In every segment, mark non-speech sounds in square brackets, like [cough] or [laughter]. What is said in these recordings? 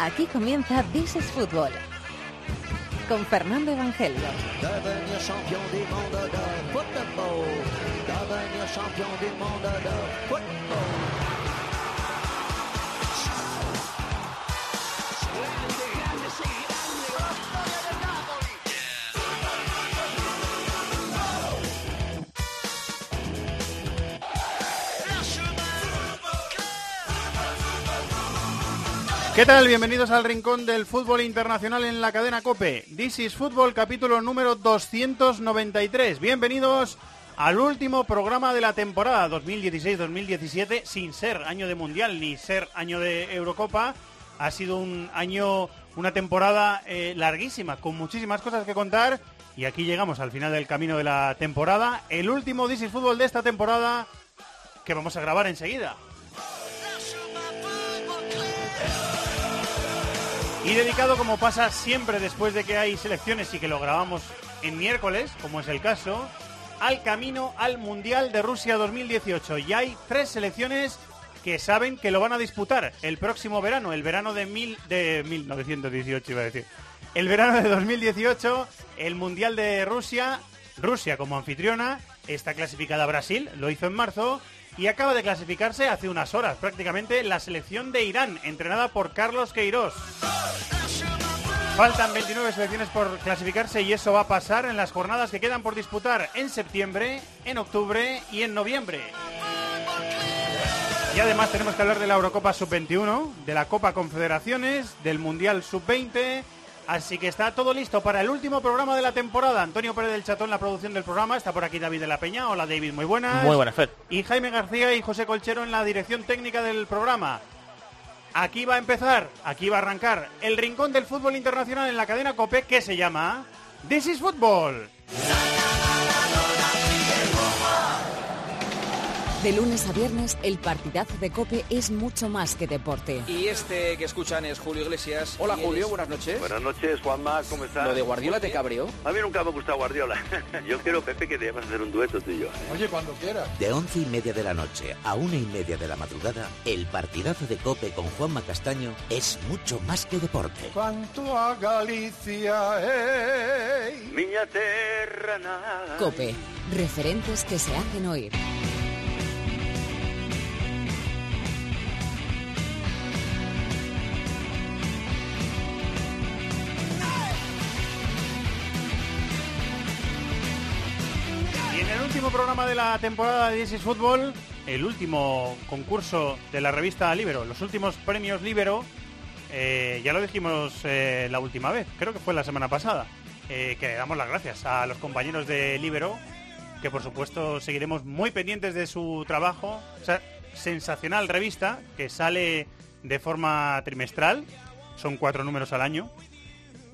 Aquí comienza This is Fútbol. Con Fernando Evangelio. ¿Qué tal? Bienvenidos al rincón del fútbol internacional en la cadena Cope. This is Fútbol, capítulo número 293. Bienvenidos al último programa de la temporada 2016-2017, sin ser año de Mundial ni ser año de Eurocopa. Ha sido un año, una temporada eh, larguísima, con muchísimas cosas que contar. Y aquí llegamos al final del camino de la temporada. El último This is Fútbol de esta temporada que vamos a grabar enseguida. Y dedicado, como pasa siempre después de que hay selecciones y que lo grabamos en miércoles, como es el caso, al camino al Mundial de Rusia 2018. Y hay tres selecciones que saben que lo van a disputar el próximo verano, el verano de, mil, de 1918, iba a decir. El verano de 2018, el Mundial de Rusia, Rusia como anfitriona, está clasificada Brasil, lo hizo en marzo, y acaba de clasificarse hace unas horas prácticamente la selección de Irán, entrenada por Carlos Queiroz. Faltan 29 selecciones por clasificarse y eso va a pasar en las jornadas que quedan por disputar en septiembre, en octubre y en noviembre. Y además tenemos que hablar de la Eurocopa Sub-21, de la Copa Confederaciones, del Mundial Sub-20 Así que está todo listo para el último programa de la temporada. Antonio Pérez del Chatón, la producción del programa. Está por aquí David de la Peña. Hola David, muy buenas. Muy buenas, Fer. Y Jaime García y José Colchero en la dirección técnica del programa. Aquí va a empezar, aquí va a arrancar el rincón del fútbol internacional en la cadena COPE que se llama This is Football. De lunes a viernes, el partidazo de Cope es mucho más que deporte. Y este que escuchan es Julio Iglesias. Hola Julio, eres- buenas noches. Buenas noches, Juanma, ¿cómo estás? ¿Lo de Guardiola te cabreó? A mí nunca me ha gustado Guardiola. [laughs] Yo quiero, Pepe, que debemos hacer un dueto tú y yo. ¿eh? De once y media de la noche a una y media de la madrugada, el partidazo de Cope con Juanma Castaño es mucho más que deporte. Cuanto a Galicia, hey. Miña terra nada. Cope, referentes que se hacen oír. Programa de la temporada de This is Fútbol, el último concurso de la revista Libero, los últimos premios Libero, eh, ya lo dijimos eh, la última vez, creo que fue la semana pasada, eh, que damos las gracias a los compañeros de Libero, que por supuesto seguiremos muy pendientes de su trabajo, sensacional revista que sale de forma trimestral, son cuatro números al año,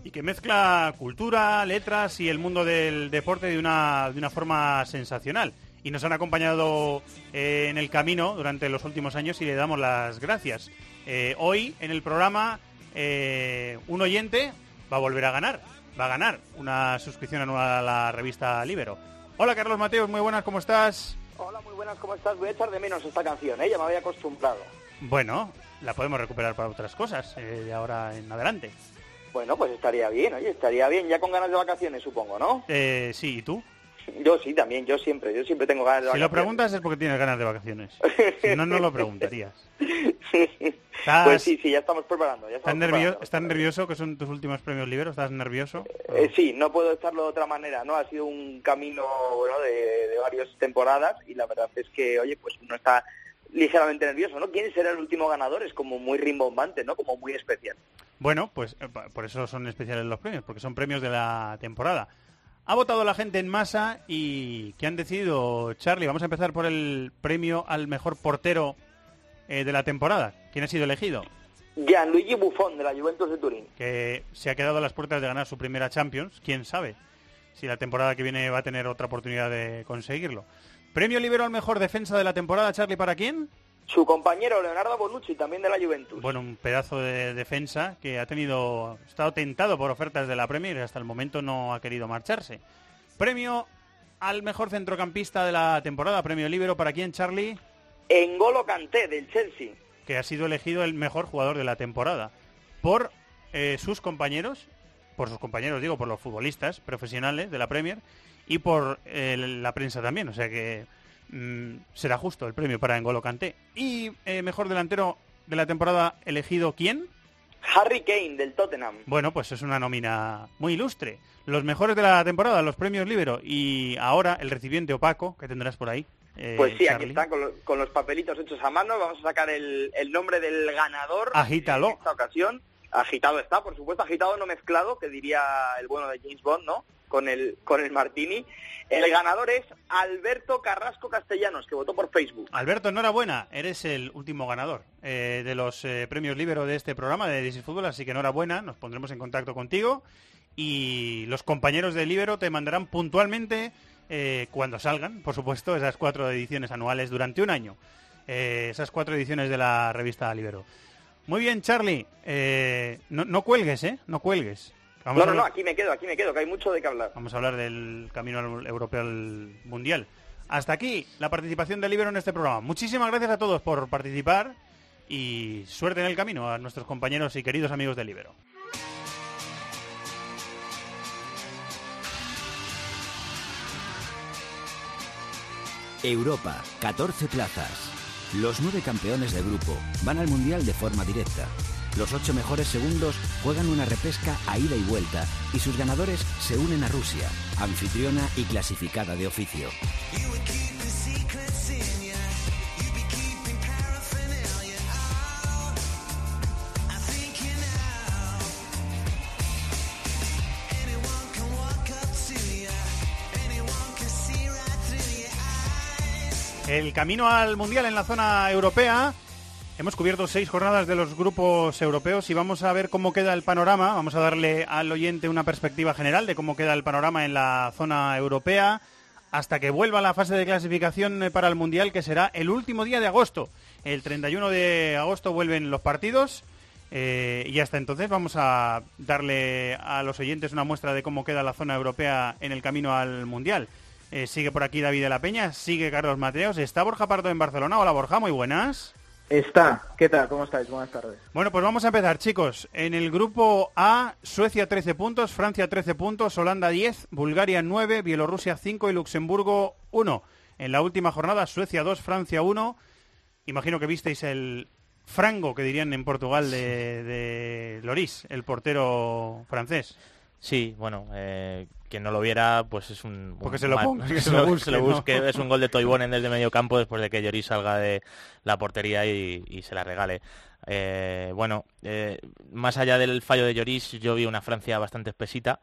y que mezcla cultura, letras y el mundo del deporte de una, de una forma sensacional. Y nos han acompañado eh, en el camino durante los últimos años y le damos las gracias. Eh, hoy en el programa eh, un oyente va a volver a ganar, va a ganar una suscripción anual a la revista Libero. Hola Carlos Mateos, muy buenas, ¿cómo estás? Hola, muy buenas, ¿cómo estás? Voy a echar de menos esta canción, ¿eh? Ya me había acostumbrado. Bueno, la podemos recuperar para otras cosas eh, de ahora en adelante. Bueno, pues estaría bien, oye, estaría bien, ya con ganas de vacaciones, supongo, ¿no? Eh, sí, ¿y tú? Yo sí, también, yo siempre, yo siempre tengo ganas de Si lo vacaciones. preguntas es porque tienes ganas de vacaciones. [laughs] Si no, no lo preguntarías. ¿Estás, Pues sí, sí, ya estamos preparando. Ya ¿estás, estamos. ¿Estás nervioso que son tus últimos premios libros? ¿Estás nervioso? Eh, sí, no puedo estarlo de otra manera, ¿no? Ha sido un camino, bueno, de, de varias temporadas y la verdad es que, oye, pues uno está ligeramente nervioso, ¿no? ¿Quién será el último ganador? Es como muy rimbombante, ¿no? Como muy especial. Bueno, pues eh, por eso son especiales los premios, porque son premios de la temporada. Ha votado la gente en masa y ¿qué han decidido, Charlie? Vamos a empezar por el premio al mejor portero eh, de la temporada. ¿Quién ha sido elegido? Gianluigi Buffon, de la Juventus de Turín. que se ha quedado a las puertas de ganar su primera Champions. ¿Quién sabe si la temporada que viene va a tener otra oportunidad de conseguirlo? Premio Libero al mejor defensa de la temporada, Charlie, ¿para quién? Su compañero Leonardo Bonucci, también de la Juventus. Bueno, un pedazo de defensa que ha tenido, ha estado tentado por ofertas de la Premier y hasta el momento no ha querido marcharse. Premio al mejor centrocampista de la temporada, premio Libero, ¿para quién, Charlie? Engolo Kanté, del Chelsea. Que ha sido elegido el mejor jugador de la temporada. por eh, sus compañeros, por sus compañeros digo, por los futbolistas profesionales de la Premier y por eh, la prensa también, o sea que mm, será justo el premio para N'Golo Kanté. Y eh, mejor delantero de la temporada elegido, ¿quién? Harry Kane del Tottenham. Bueno, pues es una nómina muy ilustre. Los mejores de la temporada, los premios Libero y ahora el recipiente opaco que tendrás por ahí. eh, Pues sí, aquí están con, lo- con los papelitos hechos a mano. Vamos a sacar el, el nombre del ganador. Agítalo. En esta ocasión. Agitado está, por supuesto, agitado no mezclado, que diría el bueno de James Bond, ¿no? Con el, con el Martini. El ganador es Alberto Carrasco Castellanos, que votó por Facebook. Alberto, enhorabuena, eres el último ganador eh, de los eh, premios Libero de este programa de is Fútbol, así que enhorabuena, nos pondremos en contacto contigo y los compañeros de Libero te mandarán puntualmente eh, cuando salgan, por supuesto, esas cuatro ediciones anuales durante un año, esas cuatro ediciones de la revista Libero. Muy bien, Charlie, no, no cuelgues, ¿eh? No cuelgues. Vamos no, no, no, aquí me quedo, aquí me quedo, que hay mucho de qué hablar. Vamos a hablar del camino al- europeo al mundial. Hasta aquí la participación de Libero en este programa. Muchísimas gracias a todos por participar y suerte en el camino a nuestros compañeros y queridos amigos de Libero. Europa, 14 plazas. Los nueve campeones de grupo van al Mundial de forma directa. Los ocho mejores segundos juegan una repesca a ida y vuelta y sus ganadores se unen a Rusia, anfitriona y clasificada de oficio. El camino al mundial en la zona europea. Hemos cubierto seis jornadas de los grupos europeos y vamos a ver cómo queda el panorama. Vamos a darle al oyente una perspectiva general de cómo queda el panorama en la zona europea hasta que vuelva la fase de clasificación eh, para el mundial, que será el último día de agosto. El 31 de agosto vuelven los partidos. eh, y hasta entonces vamos a darle a los oyentes una muestra de cómo queda la zona europea en el camino al mundial. Eh, sigue por aquí David de la Peña, sigue Carlos Mateos, está Borja Pardo en Barcelona. Hola Borja, muy buenas. Está. ¿Qué tal? ¿Cómo estáis? Buenas tardes. Bueno, pues vamos a empezar, chicos. En el grupo A, Suecia 13 puntos, Francia 13 puntos, Holanda 10, Bulgaria 9, Bielorrusia 5 y Luxemburgo 1. En la última jornada, Suecia 2, Francia 1. Imagino que visteis el frango que dirían en Portugal de, de Loris, el portero francés. Sí, bueno, eh, quien no lo viera, pues es un... Porque un se lo mal- ponga, que [laughs] se lo busque. Es un gol de Toivonen desde medio campo después de que Lloris salga de la portería y, y se la regale. Eh, bueno, eh, más allá del fallo de Lloris, yo vi una Francia bastante espesita.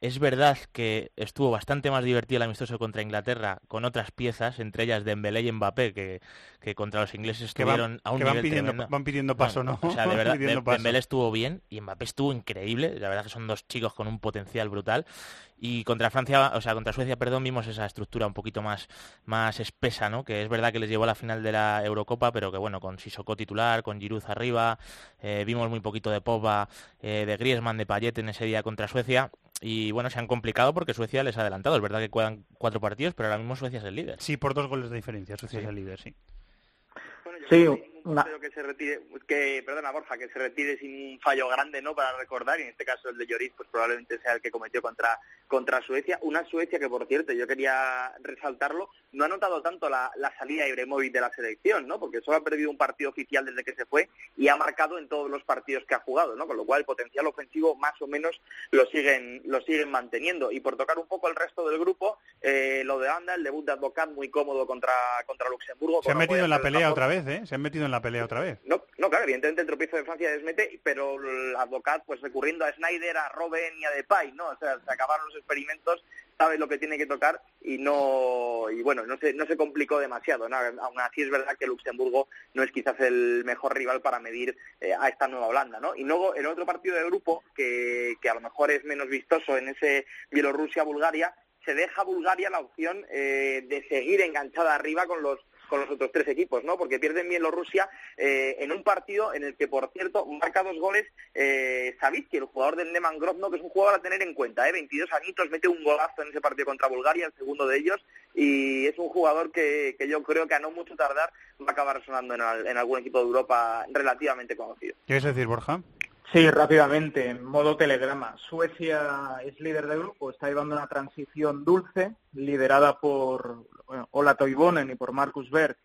Es verdad que estuvo bastante más divertido el amistoso contra Inglaterra con otras piezas, entre ellas Dembélé y Mbappé, que, que contra los ingleses Que van- estuvieron a un que van nivel pidiendo- tremendo. van pidiendo paso, ¿no? O sea, de [laughs] verdad. Dembélé estuvo bien y Mbappé estuvo increíble. La verdad que son dos chicos con un potencial brutal. Y contra Francia, o sea, contra Suecia, perdón, vimos esa estructura un poquito más, más espesa, ¿no? Que es verdad que les llevó a la final de la Eurocopa, pero que bueno, con Sissoko titular, con Giroud arriba, eh, vimos muy poquito de Pogba, eh, de Griezmann, de Payet en ese día contra Suecia. Y bueno, se han complicado porque Suecia les ha adelantado. Es verdad que quedan cuatro partidos, pero ahora mismo Suecia es el líder. Sí, por dos goles de diferencia, Suecia es el líder, sí. Sí, una... Espero que se retire, que, perdona Borja, que se retire sin un fallo grande, ¿no? Para recordar, y en este caso el de Lloris, pues probablemente sea el que cometió contra, contra Suecia. Una Suecia que, por cierto, yo quería resaltarlo, no ha notado tanto la, la salida de Ibrahimovic de la selección, ¿no? Porque solo ha perdido un partido oficial desde que se fue y ha marcado en todos los partidos que ha jugado, ¿no? Con lo cual el potencial ofensivo más o menos lo siguen, lo siguen manteniendo. Y por tocar un poco el resto del grupo, eh, lo de Anda, el debut de Advocat muy cómodo contra, contra Luxemburgo. Se han metido en la pelea otra vez, ¿eh? Se han metido en la pelea otra vez. No, no, claro, evidentemente el tropiezo de Francia desmete, pero el Advocat, pues recurriendo a Snyder, a Robben y a Depay, ¿no? O sea, se acabaron los experimentos, sabe lo que tiene que tocar y no, y bueno, no se, no se complicó demasiado, ¿no? Aún así es verdad que Luxemburgo no es quizás el mejor rival para medir eh, a esta nueva Holanda, ¿no? Y luego el otro partido de grupo, que, que a lo mejor es menos vistoso en ese Bielorrusia-Bulgaria, se deja a Bulgaria la opción eh, de seguir enganchada arriba con los con los otros tres equipos, ¿no? Porque pierden Bielorrusia eh, en un partido en el que, por cierto, marca dos goles eh, Savitsky, el jugador del Neman Grodno, que es un jugador a tener en cuenta, ¿eh? 22 añitos, mete un golazo en ese partido contra Bulgaria, el segundo de ellos, y es un jugador que, que yo creo que a no mucho tardar va a acabar sonando en, al- en algún equipo de Europa relativamente conocido. ¿Qué quieres decir, Borja? Sí, rápidamente, en modo telegrama. Suecia es líder del grupo, está llevando una transición dulce, liderada por Ola Toivonen y por Marcus Berg,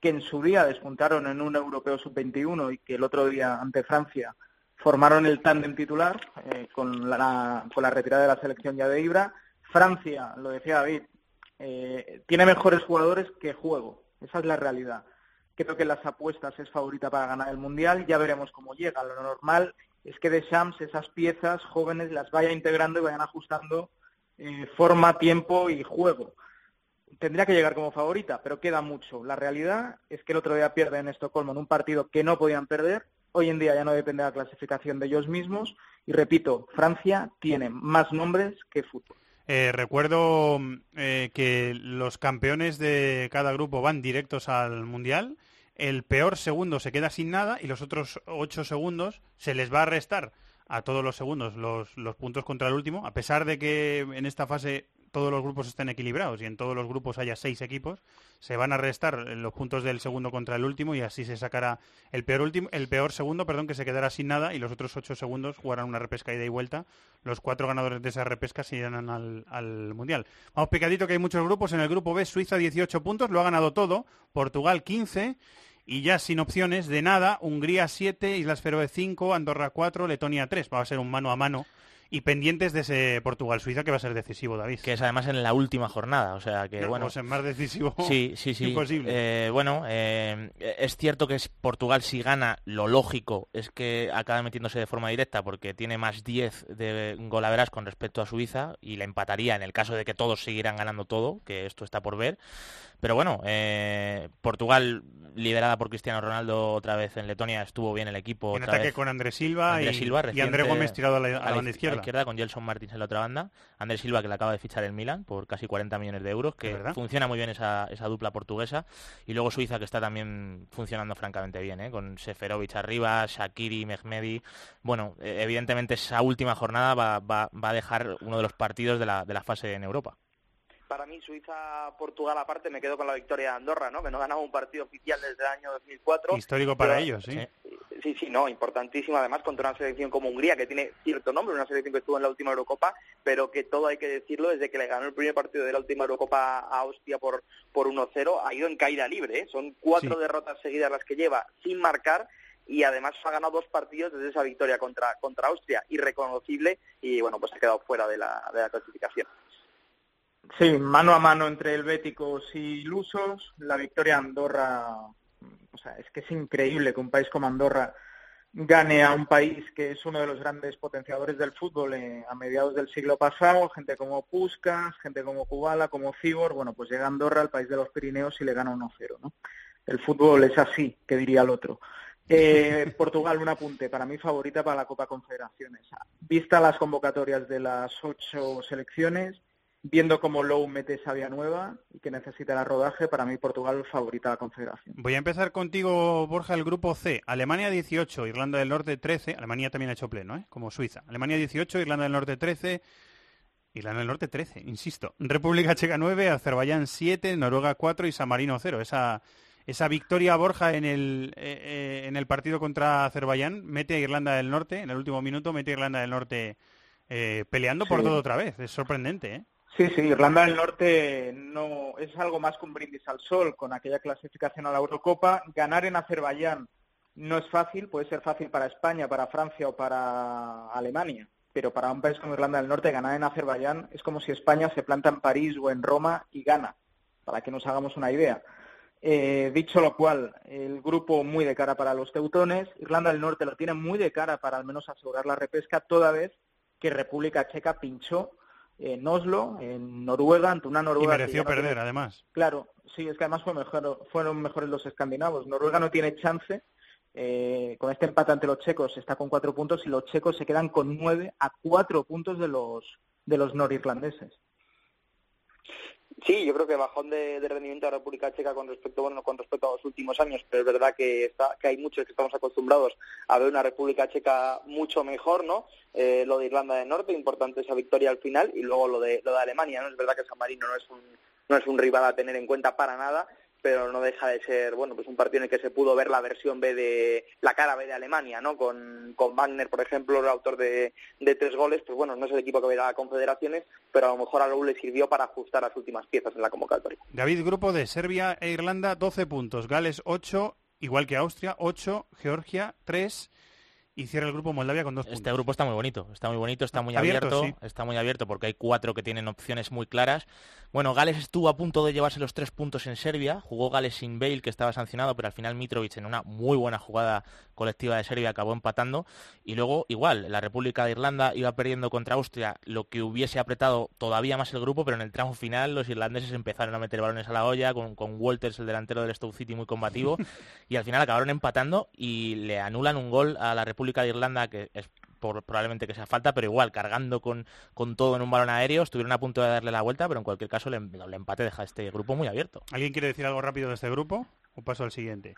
que en su día despuntaron en un europeo sub-21 y que el otro día ante Francia formaron el tándem titular eh, con, la, con la retirada de la selección ya de Ibra. Francia, lo decía David, eh, tiene mejores jugadores que juego. Esa es la realidad. Creo que las apuestas es favorita para ganar el Mundial. Ya veremos cómo llega. Lo normal es que Deschamps esas piezas jóvenes las vaya integrando y vayan ajustando eh, forma, tiempo y juego. Tendría que llegar como favorita, pero queda mucho. La realidad es que el otro día pierden en Estocolmo en un partido que no podían perder. Hoy en día ya no depende de la clasificación de ellos mismos. Y repito, Francia tiene más nombres que fútbol. Eh, recuerdo eh, que los campeones de cada grupo van directos al Mundial. El peor segundo se queda sin nada y los otros ocho segundos se les va a restar a todos los segundos los, los puntos contra el último, a pesar de que en esta fase todos los grupos estén equilibrados y en todos los grupos haya seis equipos, se van a restar los puntos del segundo contra el último y así se sacará el peor último, el peor segundo, perdón, que se quedará sin nada y los otros ocho segundos jugarán una repesca ida y vuelta. Los cuatro ganadores de esa repesca se irán al, al mundial. Vamos picadito que hay muchos grupos. En el grupo B, Suiza 18 puntos, lo ha ganado todo. Portugal 15. Y ya sin opciones de nada, Hungría 7, Islas Feroe 5, Andorra 4, Letonia 3. Va a ser un mano a mano y pendientes de ese Portugal-Suiza que va a ser decisivo, David. Que es además en la última jornada, o sea que bueno. Pues es más decisivo. [laughs] Sí, sí, sí. Imposible. Eh, bueno, eh, es cierto que es Portugal si gana, lo lógico es que acabe metiéndose de forma directa porque tiene más 10 de golaveras con respecto a Suiza y le empataría en el caso de que todos siguieran ganando todo, que esto está por ver. Pero bueno, eh, Portugal liderada por Cristiano Ronaldo otra vez en Letonia estuvo bien el equipo. En otra ataque vez. con Andrés Silva, y, Silva, y reciente André Gómez tirado a la, a la banda izquierda. Izquierda con Gelson Martins en la otra banda. Andrés Silva que le acaba de fichar el Milan por casi 40 millones de euros, que funciona muy bien esa, esa dupla portuguesa. Y luego Suiza que está también funcionando francamente bien, ¿eh? con Seferovic arriba, Shakiri, Mehmedi. Bueno, eh, evidentemente esa última jornada va, va- va a dejar uno de los partidos de la, de la fase en Europa. Para mí, Suiza-Portugal aparte, me quedo con la victoria de Andorra, ¿no? Que no ganaba un partido oficial desde el año 2004. Histórico para Pero- ellos, sí. Sí, sí, no, importantísimo además contra una selección como Hungría, que tiene cierto nombre, una selección que estuvo en la última Eurocopa, pero que todo hay que decirlo, desde que le ganó el primer partido de la última Eurocopa a Austria por, por 1-0, ha ido en caída libre, ¿eh? son cuatro Sí. derrotas seguidas las que lleva sin marcar y además ha ganado dos partidos desde esa victoria contra, contra Austria, irreconocible, y bueno, pues ha quedado fuera de la, de la clasificación. Sí, mano a mano entre helvéticos y lusos, la victoria Andorra, o sea, es que es increíble que un país como Andorra gane a un país que es uno de los grandes potenciadores del fútbol eh, a mediados del siglo pasado, gente como Puskas, gente como Kubala, como Cibor, bueno, pues llega Andorra, el país de los Pirineos, y le gana 1-0, ¿no? El fútbol es así, que diría el otro. Eh, [laughs] Portugal, un apunte, para mí favorita para la Copa Confederaciones. Vista las convocatorias de las ocho selecciones, viendo cómo Lowe mete esa vía nueva y que necesita el rodaje, para mí Portugal favorita a la Confederación. Voy a empezar contigo, Borja, el grupo C. Alemania 18, Irlanda del Norte 13. Alemania también ha hecho pleno, ¿eh? como Suiza. Alemania 18, Irlanda del Norte 13. Irlanda del Norte 13, insisto. República Checa 9, Azerbaiyán 7, Noruega 4 y San Marino 0. Esa, esa victoria, Borja, en el, eh, eh, en el partido contra Azerbaiyán mete a Irlanda del Norte, en el último minuto mete a Irlanda del Norte eh, peleando por todo otra vez. Es sorprendente, ¿eh? Sí, sí, Irlanda del Norte no es algo más que un brindis al sol con aquella clasificación a la Eurocopa. Ganar en Azerbaiyán no es fácil, puede ser fácil para España, para Francia o para Alemania, pero para un país como Irlanda del Norte ganar en Azerbaiyán es como si España se planta en París o en Roma y gana, para que nos hagamos una idea. Eh, dicho lo cual, el grupo muy de cara para los teutones, Irlanda del Norte lo tiene muy de cara para al menos asegurar la repesca, toda vez que República Checa pinchó en Oslo, en Noruega, ante una Y Noruega que mereció no tiene- perder, además. Claro, sí, es que además fue mejor, fueron mejores los escandinavos. Noruega no tiene chance. eh, con este empate ante los checos está con cuatro puntos y los checos se quedan con nueve a cuatro puntos de los de los norirlandeses. Sí, yo creo que bajón de, rendimiento de la República Checa con respecto bueno con respecto a los últimos años, pero es verdad que está que hay muchos que estamos acostumbrados a ver una República Checa mucho mejor, ¿no? Eh, lo de Irlanda del Norte, importante esa victoria al final y luego lo de lo de Alemania, ¿no? Es verdad que San Marino no es un no es un rival a tener en cuenta para nada, pero no deja de ser, bueno, pues un partido en el que se pudo ver la versión B de, la cara B de Alemania, ¿no? Con, con Wagner, por ejemplo, el autor de, de tres goles, pues bueno, no es el equipo que verá a Confederaciones, pero a lo mejor a Raúl le sirvió para ajustar las últimas piezas en la convocatoria. David, grupo de Serbia e Irlanda, 12 puntos, Gales 8, igual que Austria, 8, Georgia 3 y cierra el grupo Moldavia con dos puntos. Este grupo está muy bonito, está muy bonito, está muy abierto, está muy abierto porque hay cuatro que tienen opciones muy claras. Bueno, Gales estuvo a punto de llevarse los tres puntos en Serbia, jugó Gales sin Bale, que estaba sancionado, pero al final Mitrovic en una muy buena jugada colectiva de Serbia acabó empatando. Y luego, igual, la República de Irlanda iba perdiendo contra Austria, lo que hubiese apretado todavía más el grupo, pero en el tramo final los irlandeses empezaron a meter balones a la olla, con, con Walters, el delantero del Stoke City, muy combativo, [laughs] y al final acabaron empatando y le anulan un gol a la República de Irlanda, que es por, probablemente que sea falta, pero igual, cargando con, con todo en un balón aéreo, estuvieron a punto de darle la vuelta, pero en cualquier caso el, el empate deja este grupo muy abierto. ¿Alguien quiere decir algo rápido de este grupo? ¿O paso al siguiente?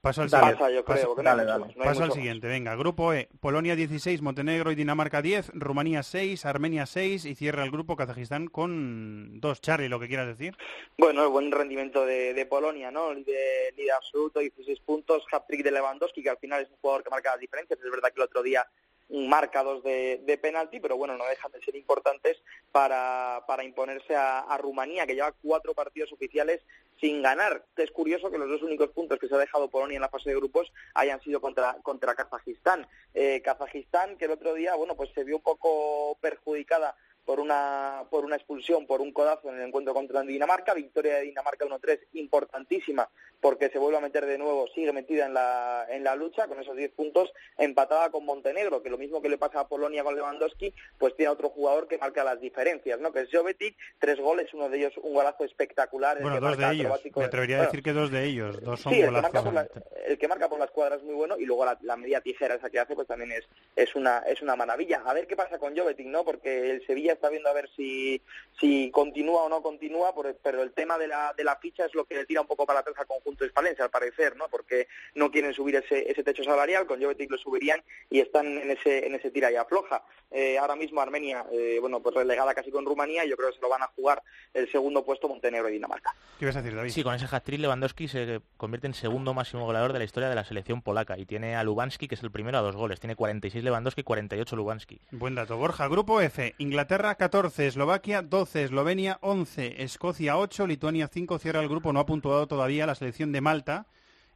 Paso al, Dale, siguiente. yo creo, no Paso al siguiente, venga. Grupo E, Polonia 16, Montenegro y Dinamarca 10, Rumanía 6, Armenia 6 y cierra el grupo Kazajistán con 2. Charlie, lo que quieras decir. Bueno, el buen rendimiento de, de Polonia, ¿no? Líder, líder absoluto, 16 puntos, hat-trick de Lewandowski, que al final es un jugador que marca las diferencias. Es verdad que el otro día marca dos de, de penalti, pero bueno, no dejan de ser importantes para, para imponerse a, a Rumanía, que lleva cuatro partidos oficiales sin ganar. Es curioso que los dos únicos puntos que se ha dejado Polonia en la fase de grupos hayan sido contra, contra Kazajistán. Eh, Kazajistán, que el otro día, bueno, pues se vio un poco perjudicada por una, por una expulsión, por un codazo en el encuentro contra Dinamarca, victoria de Dinamarca 1-3 importantísima porque se vuelve a meter de nuevo, sigue metida en la, en la lucha con esos 10 puntos, empatada con Montenegro, que lo mismo que le pasa a Polonia con Lewandowski, pues tiene otro jugador que marca las diferencias, ¿no? que es Jovetic, tres goles, uno de ellos un golazo espectacular. el Bueno, que dos marca de ellos. Me de- atrevería a bueno, decir que dos de ellos. Dos son Sí, el que, marca golazos. por la, el que marca por la escuadra es muy bueno y luego la, la media tijera esa que hace pues también es, es una es una maravilla. A ver qué pasa con Jovetic, ¿no? Porque el Sevilla está viendo a ver si, si continúa o no continúa, por- pero el tema de la, de la ficha es lo que le tira un poco para atrás al conjunto hispalense, al parecer, ¿no? Porque no quieren subir ese, ese techo salarial, con Jovetic lo subirían y están en ese, en ese tira y afloja. Eh, ahora mismo Armenia, eh, bueno, pues relegada casi con Rumanía, y yo creo que se lo van a jugar el segundo puesto Montenegro y Dinamarca. ¿Qué ibas a decir, David? Sí, con ese hat-trick Lewandowski se convierte en segundo máximo goleador de la historia de la selección polaca y tiene a Lubanski, que es el primero a dos goles. Tiene 46 Lewandowski, 48 Lubanski. Buen dato. Borja, grupo F. Inglaterra 14, Eslovaquia 12, Eslovenia 11, Escocia 8, Lituania 5. Cierra el grupo. No ha puntuado todavía la selección de Malta.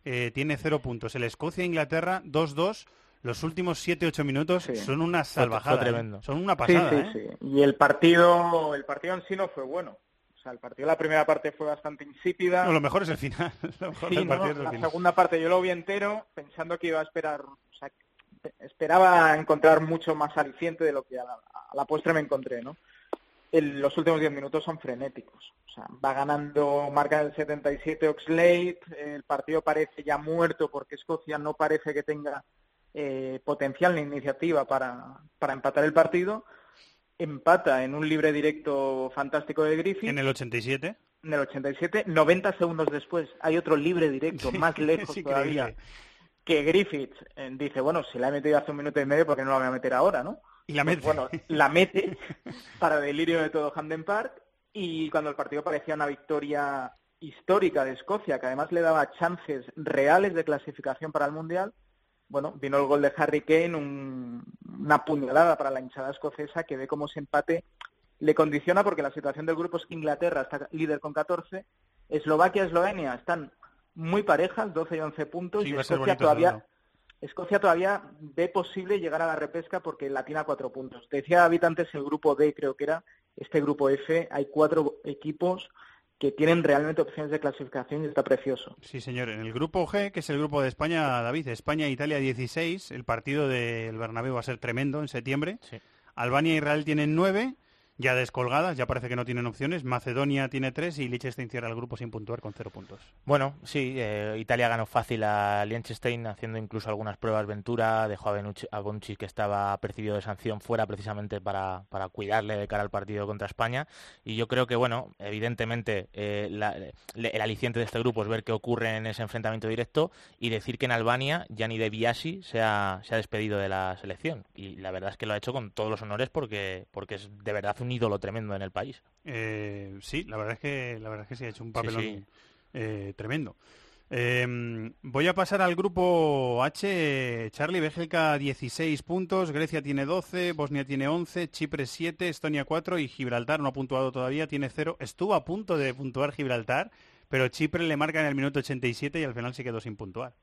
eh, tiene 0 puntos. El Escocia-Inglaterra 2-2. Los últimos 7-8 minutos Sí. son una Fue- fue salvajada. ¿eh? tremendo. Son una pasada. sí, ¿eh? sí. Y el partido, el partido en sí no fue bueno. O sea, el partido la primera parte fue bastante insípida. No, lo mejor es el final. [laughs] Lo mejor Sí, no, partido es el la final. segunda parte yo lo vi entero pensando que iba a esperar, esperaba encontrar mucho más aliciente de lo que a la, a la postre me encontré, ¿no? El- los últimos 10 minutos son frenéticos. O sea, va ganando, marca el 77 Oxlade, el partido parece ya muerto porque Escocia no parece que tenga eh, potencial ni iniciativa para, para empatar el partido. Empata en un libre directo fantástico de Griffith En el 87. en el 87, 90 segundos después hay otro libre directo, Sí, más [laughs] lejos todavía. Que Griffith eh, dice, bueno, si la he metido hace un minuto y medio, ¿por qué no la voy a meter ahora, no? Y la Pues mete. bueno, la mete [laughs] para delirio de todo Hamden Park y cuando el partido parecía una victoria histórica de Escocia, que además le daba chances reales de clasificación para el Mundial, bueno, vino el gol de Harry Kane, un- una puñalada para la hinchada escocesa que ve cómo ese empate le condiciona porque la situación del grupo es que Inglaterra está líder con 14, Eslovaquia y Eslovenia están muy parejas, 12 y 11 puntos, Sí, y Escocia todavía. Escocia todavía ve posible llegar a la repesca porque la tiene a cuatro puntos. Te decía David antes el grupo D, creo que era, este grupo F, hay cuatro equipos que tienen realmente opciones de clasificación y está precioso. Sí, señor. En el grupo G, que es el grupo de España, David, España, Italia 16, el partido del Bernabéu va a ser tremendo en septiembre. Sí. Albania e Israel tienen 9, ya descolgadas, ya parece que no tienen opciones. Macedonia tiene 3 y Liechtenstein cierra el grupo sin puntuar con 0 puntos. Bueno, sí, eh, Italia ganó fácil a Liechtenstein haciendo incluso algunas pruebas Ventura, dejó a, Benucci, que estaba percibido de sanción fuera precisamente para, para cuidarle de cara al partido contra España y yo creo que, bueno, evidentemente eh, el aliciente de este grupo es ver qué ocurre en ese enfrentamiento directo y decir que en Albania Gianni De Biasi se ha, despedido de la selección y la verdad es que lo ha hecho con todos los honores porque, porque es de verdad ídolo tremendo en el país. Eh, sí, la verdad es que la verdad es que sí ha hecho un papelón sí. eh, tremendo. Em, voy a pasar al grupo H. Charlie, Bélgica 16 puntos, Grecia tiene 12, Bosnia tiene 11, Chipre 7, Estonia 4 y Gibraltar no ha puntuado todavía, tiene 0. Estuvo a punto de puntuar Gibraltar, pero Chipre le marca en el minuto 87 y al final se quedó sin puntuar.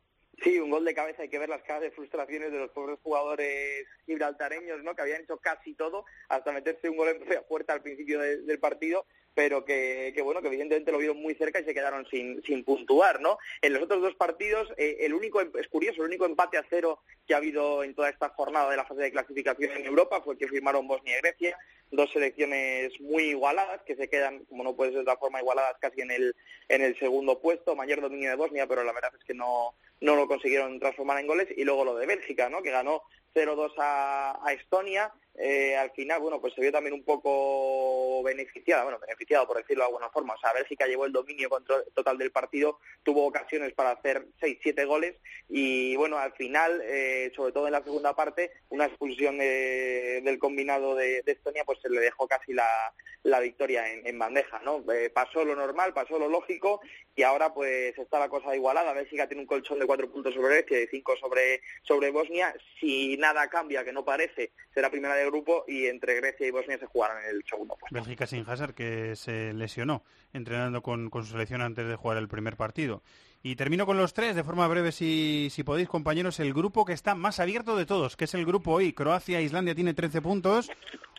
Sí, un gol de cabeza, hay que ver las caras de frustraciones de los pobres jugadores gibraltareños, ¿no? Que habían hecho casi todo hasta meterse un gol en puerta al principio del partido pero que, bueno, que evidentemente lo vieron muy cerca y se quedaron sin, sin puntuar, ¿no? En los otros dos partidos, eh, el único, es curioso, el único empate a cero que ha habido en toda esta jornada de la fase de clasificación en Europa fue que firmaron Bosnia y Grecia, dos selecciones muy igualadas, que se quedan, como no puede ser de otra forma, igualadas casi en el, en el segundo puesto, mayor dominio de Bosnia, pero la verdad es que no, no lo consiguieron transformar en goles, y luego lo de Bélgica, ¿no? Que ganó 0-2 a, a Estonia, eh, al final, bueno, pues se vio también un poco beneficiada, bueno, beneficiado por decirlo de alguna forma. O sea, Bélgica llevó el dominio total del partido, tuvo ocasiones para hacer 6-7 goles y, bueno, al final, eh, sobre todo en la segunda parte, una expulsión del combinado de, Estonia, pues se le dejó casi la, victoria en, bandeja, ¿no? Eh, pasó lo normal, pasó lo lógico y ahora pues está la cosa igualada. Bélgica tiene un colchón de cuatro puntos sobre Grecia y cinco sobre, sobre Bosnia. Si nada cambia, que no parece, será primera de grupo y entre Grecia y Bosnia se jugaron el segundo puesto. Bélgica sin Hazard que se lesionó entrenando con, con, su selección antes de jugar el primer partido. Y termino con los tres, de forma breve, si, podéis, compañeros, el grupo que está más abierto de todos, que es el grupo I. Croacia e Islandia tiene 13 puntos,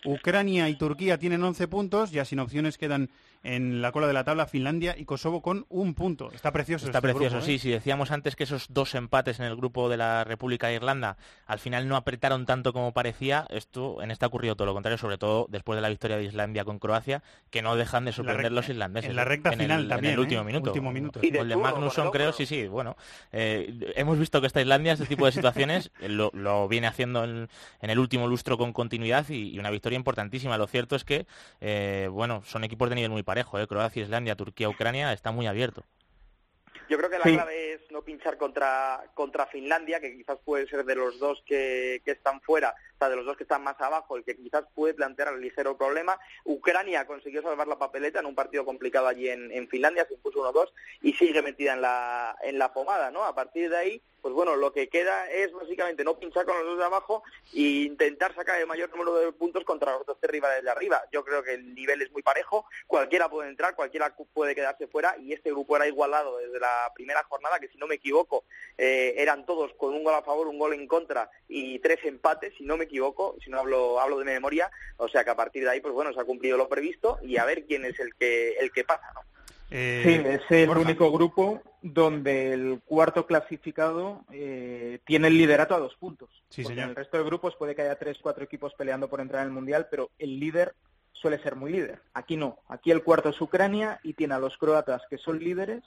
Ucrania y Turquía tienen 11 puntos, ya sin opciones quedan en la cola de la tabla Finlandia y Kosovo con un punto. Está precioso. Está este precioso, grupo, sí. ¿eh? Si decíamos antes que esos dos empates en el grupo de la República de Irlanda al final no apretaron tanto como parecía, esto en este ha ocurrido todo lo contrario, sobre todo después de la victoria de Islandia con Croacia, que no dejan de sorprender los irlandeses. En la recta final también. En el último ¿eh? minuto. Último minuto. Y de, Magnusson, creo, sí, sí. Bueno, eh, hemos visto que esta Islandia, este tipo de situaciones, [laughs] lo, viene haciendo en, el último lustro con continuidad y, una victoria importantísima. Lo cierto es que, eh, bueno, son equipos de nivel muy parejo, ¿eh? Croacia, Islandia, Turquía, Ucrania, está muy abierto. Yo creo que la clave es no pinchar contra, contra Finlandia, que quizás puede ser de los dos que, que están fuera, o sea, de los dos que están más abajo, el que quizás puede plantear el ligero problema. Ucrania consiguió salvar la papeleta en un partido complicado allí en, en Finlandia, se impuso 1-2 y sigue metida en la, en la pomada, ¿no? A partir de ahí, pues bueno, lo que queda es básicamente no pinchar con los dos de abajo e intentar sacar el mayor número de puntos contra los dos rivales de arriba. Yo creo que el nivel es muy parejo, cualquiera puede entrar, cualquiera puede quedarse fuera y este grupo era igualado desde la primera jornada, que si no me equivoco eh, eran todos con un gol a favor, un gol en contra y tres empates, si no me equivoco, si no hablo, hablo de memoria, o sea que a partir de ahí, pues bueno, se ha cumplido lo previsto y a ver quién es el que, el que pasa, ¿no? Eh, sí, es el único grupo donde el cuarto clasificado eh, tiene el liderato a dos puntos. Sí, En el resto de grupos puede que haya tres, cuatro equipos peleando por entrar en el Mundial, pero el líder suele ser muy líder. Aquí no. Aquí el cuarto es Ucrania y tiene a los croatas que son líderes,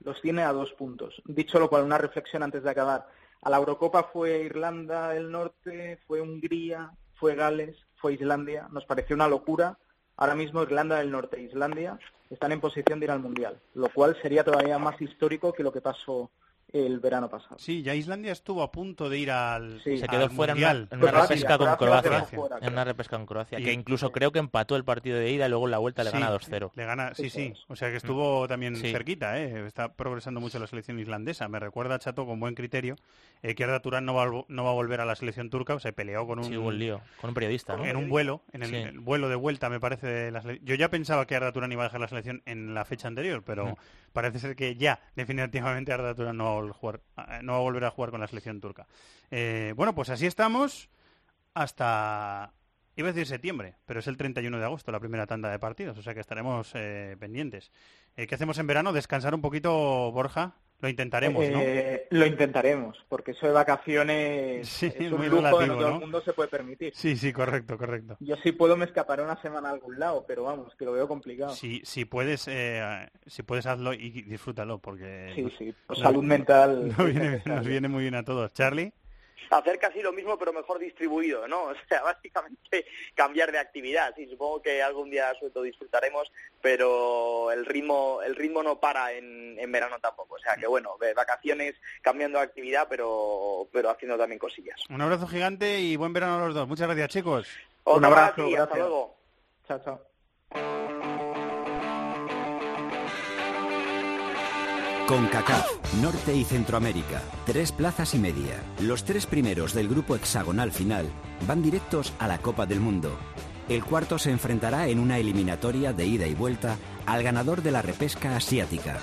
los tiene a dos puntos. Dicho lo cual, una reflexión antes de acabar. A la Eurocopa fue Irlanda del Norte, fue Hungría, fue Gales, fue Islandia. Nos pareció una locura. Ahora mismo Irlanda del Norte e Islandia están en posición de ir al Mundial, lo cual sería todavía más histórico que lo que pasó el verano pasado. Sí, ya Islandia estuvo a punto de ir al Se quedó fuera en una, repesca con Croacia. en una repesca con Croacia, que incluso creo que empató el partido de ida y luego en la vuelta le gana 2-0. Le gana, sí, sí. O sea que estuvo también cerquita, ¿eh? Está progresando mucho la selección islandesa. Me recuerda, Chato, con buen criterio, eh, que Arda Turán no va, no va a volver a la selección turca. Se peleó con un... Sí, un lío. Con un periodista, En un vuelo, en el, vuelo de vuelta, me parece. De la Yo ya pensaba que Arda Turán iba a dejar la selección en la fecha anterior, pero parece ser que ya, definitivamente, Arda Turán no va a jugar no va a volver a jugar con la selección turca. Eh, bueno, pues así estamos hasta, iba a decir septiembre, pero es el 31 de agosto la primera tanda de partidos, o sea que estaremos eh, pendientes. Eh, ¿Qué hacemos en verano? ¿Descansar un poquito, Borja? Lo intentaremos, ¿no? Lo intentaremos, porque eso de vacaciones es un lujo que no todo el mundo se puede permitir. Sí, sí, correcto, correcto. Yo sí puedo me escaparé una semana a algún lado, pero vamos, que lo veo complicado. Si, si puedes, si puedes hazlo y disfrútalo, porque... Sí, sí, [laughs] salud mental. [laughs] nos viene muy bien a todos. Charlie hacer casi lo mismo pero mejor distribuido, ¿no? [laughs] O sea, básicamente cambiar de actividad. Sí, supongo que algún día suelto disfrutaremos, pero el ritmo el ritmo no para en, en verano tampoco. O sea, que bueno, vacaciones cambiando de actividad, pero pero haciendo también cosillas. Un abrazo gigante y buen verano a los dos. Muchas gracias, chicos. Un abrazo, y hasta luego. Chao, chao. Con CACAF, Norte y Centroamérica, tres plazas y media. Los tres primeros del grupo hexagonal final van directos a la Copa del Mundo. El cuarto se enfrentará en una eliminatoria de ida y vuelta al ganador de la repesca asiática.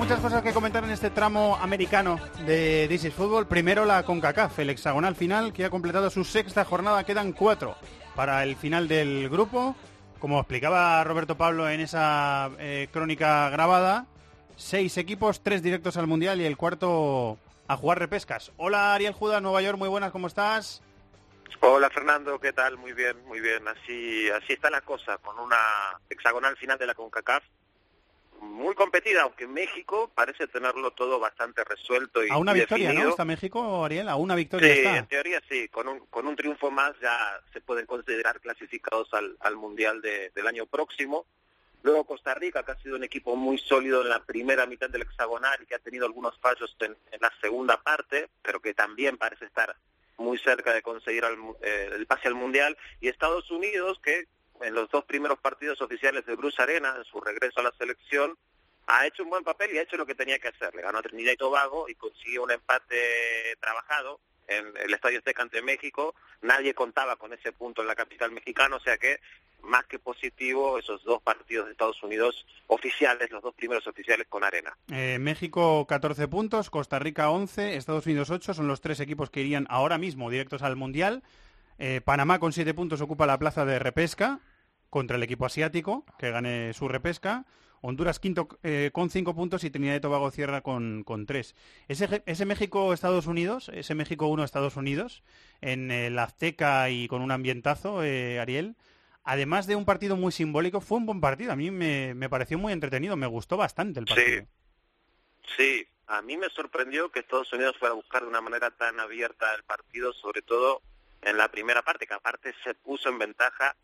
Muchas cosas que comentar en este tramo americano de This is Football. Primero la CONCACAF, el hexagonal final que ha completado su sexta jornada. Quedan cuatro para el final del grupo. Como explicaba Roberto Pablo en esa eh, crónica grabada, seis equipos, tres directos al Mundial y el cuarto a jugar repescas. Hola Ariel Judas, Nueva York, muy buenas, ¿cómo estás? Hola Fernando, ¿qué tal? Muy bien, muy bien. Así, así está la cosa, con una hexagonal final de la CONCACAF muy competida, aunque México parece tenerlo todo bastante resuelto y A una victoria, definido. ¿no? Está México, Ariel, a una victoria Sí, está. en teoría sí, con un, con un triunfo más ya se pueden considerar clasificados al, al Mundial de- del año próximo. Luego Costa Rica, que ha sido un equipo muy sólido en la primera mitad del hexagonal y que ha tenido algunos fallos en, en la segunda parte, pero que también parece estar muy cerca de conseguir al eh, el pase al Mundial. Y Estados Unidos, que en los dos primeros partidos oficiales de Bruce Arena, en su regreso a la selección, ha hecho un buen papel y ha hecho lo que tenía que hacer. Le ganó a Trinidad y Tobago y consiguió un empate trabajado en el Estadio Azteca ante México. Nadie contaba con ese punto en la capital mexicana, o sea que más que positivo esos dos partidos de Estados Unidos oficiales, los dos primeros oficiales con arena. Eh, México 14 puntos, Costa Rica 11, Estados Unidos 8, son los tres equipos que irían ahora mismo directos al Mundial. Eh, Panamá con 7 puntos ocupa la plaza de repesca contra el equipo asiático, que gane su repesca. Honduras quinto eh, con 5 puntos y Trinidad y Tobago cierra con, con 3. Ese, ese México-Estados Unidos, ese México 1-Estados Unidos, en el Azteca y con un ambientazo, eh, Ariel, además de un partido muy simbólico, fue un buen partido. A mí me, me pareció muy entretenido, me gustó bastante el partido. Sí, a mí me sorprendió que Estados Unidos fuera a buscar de una manera tan abierta el partido, sobre todo en la primera parte, que aparte se puso en ventaja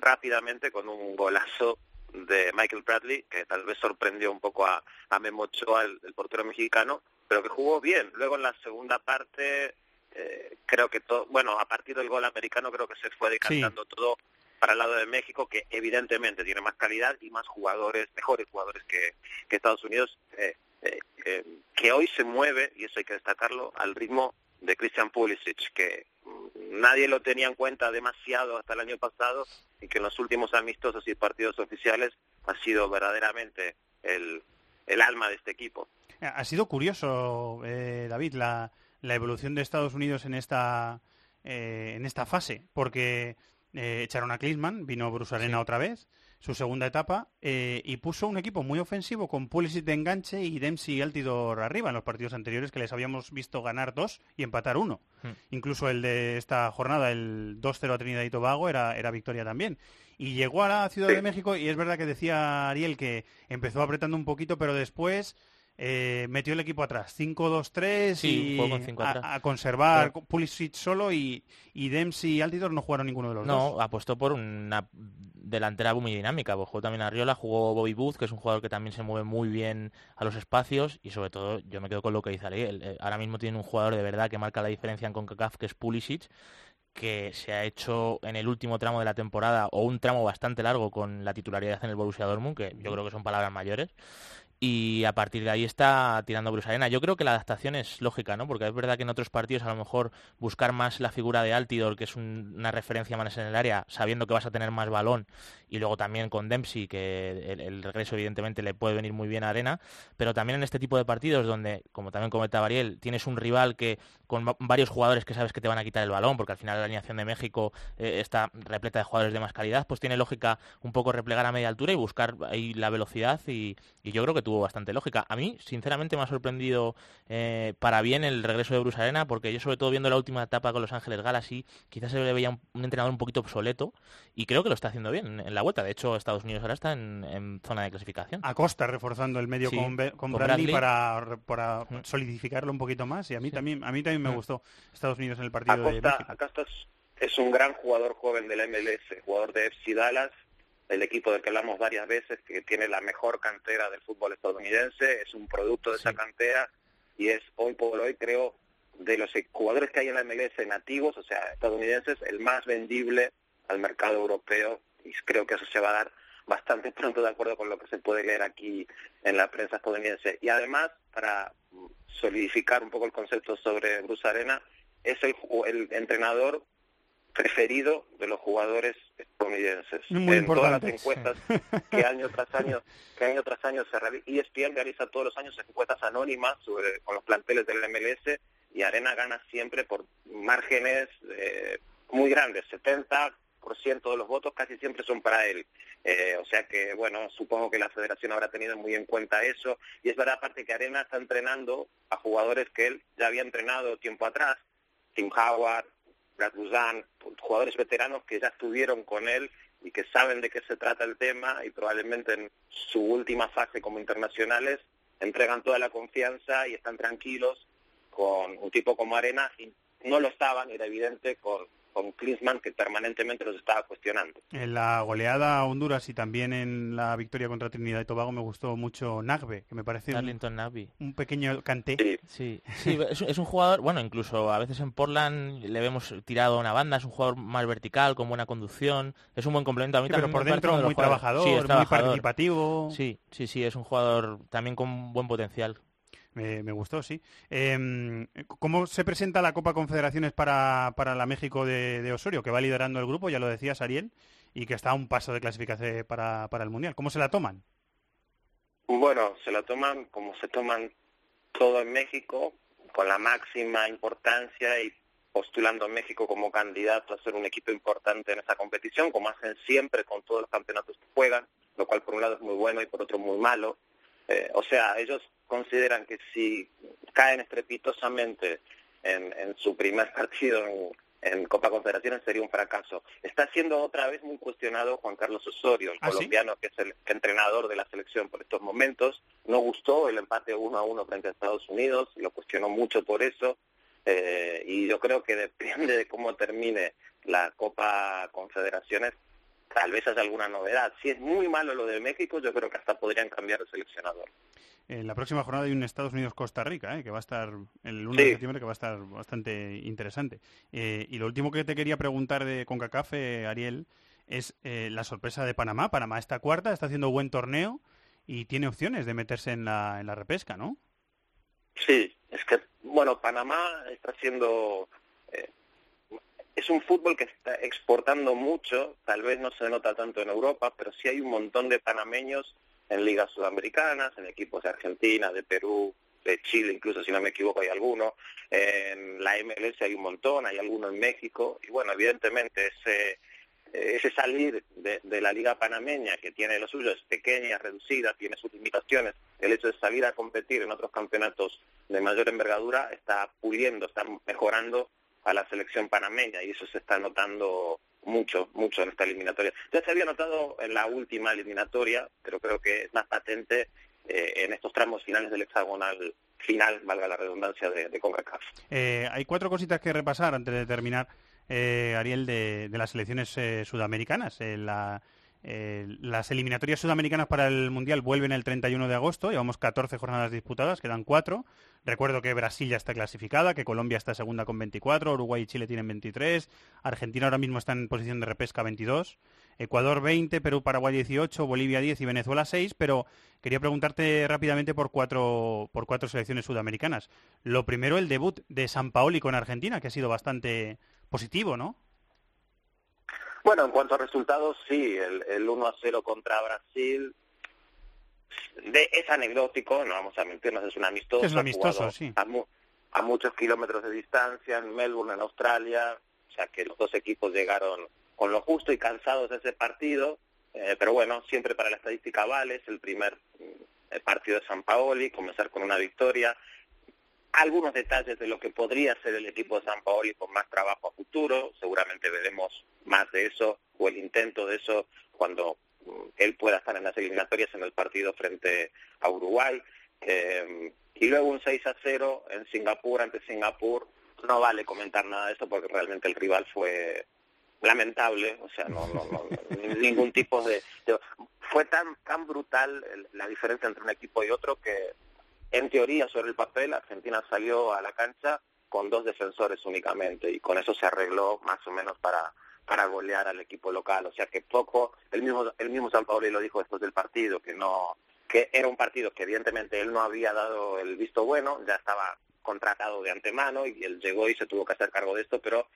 rápidamente con un golazo de Michael Bradley, que tal vez sorprendió un poco a, a Memo Ochoa, el, el portero mexicano, pero que jugó bien. Luego en la segunda parte, eh, creo que todo, bueno, a partir del gol americano creo que se fue decantando todo para el lado de México, que evidentemente tiene más calidad y más jugadores, mejores jugadores que, que Estados Unidos, eh, eh, eh, que hoy se mueve, y eso hay que destacarlo, al ritmo de Christian Pulisic, que nadie lo tenía en cuenta demasiado hasta el año pasado y que en los últimos amistosos y partidos oficiales ha sido verdaderamente el, el alma de este equipo. Ha sido curioso, eh, David, la, la evolución de Estados Unidos en esta, eh, en esta fase, porque eh, echaron a Klinsmann, vino Bruce Arena otra vez, su segunda etapa, eh, y puso un equipo muy ofensivo con Pulisic de enganche y Dempsey y Altidor arriba en los partidos anteriores que les habíamos visto ganar dos y empatar uno. Hmm. Incluso el de esta jornada, el 2-0 a Trinidad y Tobago, era, era victoria también. Y llegó a la Ciudad de México y es verdad que decía Ariel que empezó apretando un poquito, pero después eh, metió el equipo atrás. 5-2-3 Sí, y a, conservar. Pulisic solo y, y Dempsey y Altidor no jugaron ninguno de los No, dos. apostó por una delantera muy dinámica. pues Jugó también Arriola, jugó Bobby Booth, que es un jugador que también se mueve muy bien a los espacios y sobre todo yo me quedo con lo que dice Ariel. Eh, Ahora mismo tiene un jugador de verdad que marca la diferencia en CONCACAF, que es Pulisic, que se ha hecho en el último tramo de la temporada o un tramo bastante largo con la titularidad en el Borussia Dortmund, que yo creo que son palabras mayores. Y a partir de ahí está tirando Bruce Arena. Yo creo que la adaptación es lógica, ¿no? Porque es verdad que en otros partidos a lo mejor buscar más la figura de Altidor, que es un- una referencia más en el área, sabiendo que vas a tener más balón, y luego también con Dempsey, que el, regreso evidentemente le puede venir muy bien a Arena, pero también en este tipo de partidos donde, como también comentaba Ariel, tienes un rival que con va- varios jugadores que sabes que te van a quitar el balón, porque al final la alineación de México eh, está repleta de jugadores de más calidad, pues tiene lógica un poco replegar a media altura y buscar ahí la velocidad y, y yo creo que tuvo bastante lógica. A mí, sinceramente, me ha sorprendido eh, para bien el regreso de Bruce Arena, porque yo sobre todo viendo la última etapa con Los Ángeles Galaxy, quizás se le veía un, un entrenador un poquito obsoleto y creo que lo está haciendo bien en, en la vuelta. De hecho, Estados Unidos ahora está en, en zona de clasificación. Acosta reforzando el medio Sí, con, con con Bradley, Bradley. para, para solidificarlo un poquito más y a mí también a mí también me Mm. gustó Estados Unidos en el partido de Acosta, México. Acosta es, es un gran jugador joven de la MLS, jugador de FC Dallas, el equipo del que hablamos varias veces, que tiene la mejor cantera del fútbol estadounidense, es un producto de esa cantera y es hoy por hoy creo de los jugadores que hay en la MLS nativos, o sea, estadounidenses, el más vendible al mercado europeo y creo que eso se va a dar bastante [laughs] pronto de acuerdo con lo que se puede leer aquí en la prensa estadounidense. Y además, para solidificar un poco el concepto sobre Bruce Arena, es el, el entrenador preferido de los jugadores estadounidenses. Muy en todas las encuestas que año tras año, que año tras año se realiza, ESPN realiza todos los años encuestas anónimas sobre, con los planteles del MLS y Arena gana siempre por márgenes eh, muy grandes, 70 de los votos casi siempre son para él. Eh, o sea que, bueno, supongo que la federación habrá tenido muy en cuenta eso. Y es verdad, aparte, que Arena está entrenando a jugadores que él ya había entrenado tiempo atrás. Tim Howard, Brad Buzan, jugadores veteranos que ya estuvieron con él y que saben de qué se trata el tema y probablemente en su última fase como internacionales entregan toda la confianza y están tranquilos con un tipo como Arena y no lo estaban, era evidente, con con Klinsmann que permanentemente los estaba cuestionando. En la goleada a Honduras y también en la victoria contra Trinidad y Tobago me gustó mucho Nagbe, que me parece un, un, pequeño canté. Sí, sí, es, un jugador, bueno, incluso a veces en Portland le vemos tirado a una banda, es un jugador más vertical, con buena conducción, es un buen complemento. A mí pero por dentro muy trabajador, muy participativo. Sí, sí, sí, es un jugador también con buen potencial. Me, gustó, sí. Em, ¿Cómo se presenta la Copa Confederaciones para, para la México de, Osorio, que va liderando el grupo, ya lo decías, Ariel, y que está a un paso de clasificación para, para el Mundial? ¿Cómo se la toman? Bueno, se la toman como se toman todo en México, con la máxima importancia y postulando a México como candidato a ser un equipo importante en esa competición, como hacen siempre con todos los campeonatos que juegan, lo cual por un lado es muy bueno y por otro muy malo. Eh, o sea, ellos consideran que si caen estrepitosamente en, su primer [laughs] partido en, Copa Confederaciones sería un fracaso. Está siendo otra vez muy cuestionado Juan Carlos Osorio, el ¿Ah, colombiano que es el entrenador de la selección por estos momentos. No gustó el empate 1 a 1 frente a Estados Unidos, lo cuestionó mucho por eso. Eh, y yo creo que depende de cómo termine la Copa Confederaciones, tal vez haya alguna novedad. Si es muy malo lo de México, yo creo que hasta podrían cambiar de seleccionador. En la próxima jornada hay un Estados Unidos-Costa Rica, ¿eh? que va a estar el 1 de septiembre, que va a estar bastante interesante. Eh, y lo último que te quería preguntar de CONCACAF, eh, Ariel, es la sorpresa de Panamá. Panamá está cuarta, está haciendo buen torneo y tiene opciones de meterse en la, en la repesca, ¿no? Sí, es que, bueno, Panamá está haciendo es un fútbol que está exportando mucho, tal vez no se nota tanto en Europa, pero sí hay un montón de panameños en ligas sudamericanas, en equipos de Argentina, de Perú, de Chile, incluso si no me equivoco hay alguno, en la MLS hay un montón, hay alguno en México, y bueno, evidentemente ese, ese salir de, de, la liga panameña, que tiene lo suyo, es pequeña, reducida, tiene sus limitaciones, el hecho de salir a competir en otros campeonatos de mayor envergadura está puliendo, está mejorando a la selección panameña y eso se está notando mucho, mucho en esta eliminatoria. Ya se había notado en la última eliminatoria, pero creo que es más patente eh, en estos tramos finales del hexagonal final, valga la redundancia, de, de CONCACAF. Eh, hay cuatro cositas que repasar antes de terminar, eh, Ariel, de, las selecciones sudamericanas. la eh, las eliminatorias sudamericanas para el Mundial vuelven el 31 de agosto, llevamos 14 jornadas disputadas, quedan 4. Recuerdo que Brasil ya está clasificada, que Colombia está segunda con 24, Uruguay y Chile tienen 23, Argentina ahora mismo está en posición de repesca 22, Ecuador 20, Perú, Paraguay 18, Bolivia 10 y Venezuela 6, pero quería preguntarte rápidamente por cuatro, por cuatro selecciones sudamericanas. Lo primero, el debut de San Paoli con Argentina, que ha sido bastante positivo, ¿no? Bueno, en cuanto a resultados, sí, el, el 1 a 0 contra Brasil de, es anecdótico, no vamos a mentirnos, es un amistoso. Es un amistoso, sí. A, muchos kilómetros de distancia, en Melbourne, en Australia, o sea que los dos equipos llegaron con lo justo y cansados de ese partido, eh, pero bueno, siempre para la estadística vale, es el primer mm, partido de San Paoli, comenzar con una victoria, algunos detalles de lo que podría ser el equipo de San Paoli con más trabajo a futuro. Seguramente veremos más de eso o el intento de eso cuando mm, él pueda estar en las eliminatorias en el partido frente a Uruguay. Eh, y luego un 6 a 0 en Singapur ante Singapur. No vale comentar nada de esto porque realmente el rival fue lamentable, o sea, no, no, no [laughs] ningún tipo de, de, fue tan tan brutal la diferencia entre un equipo y otro que en teoría, sobre el papel, Argentina salió a la cancha con dos defensores únicamente y con eso se arregló más o menos para para golear al equipo local, o sea que poco, el mismo el mismo San Paolo lo dijo después del partido que no que era un partido que evidentemente él no había dado el visto bueno, ya estaba contratado de antemano y él llegó y se tuvo que hacer cargo de esto, pero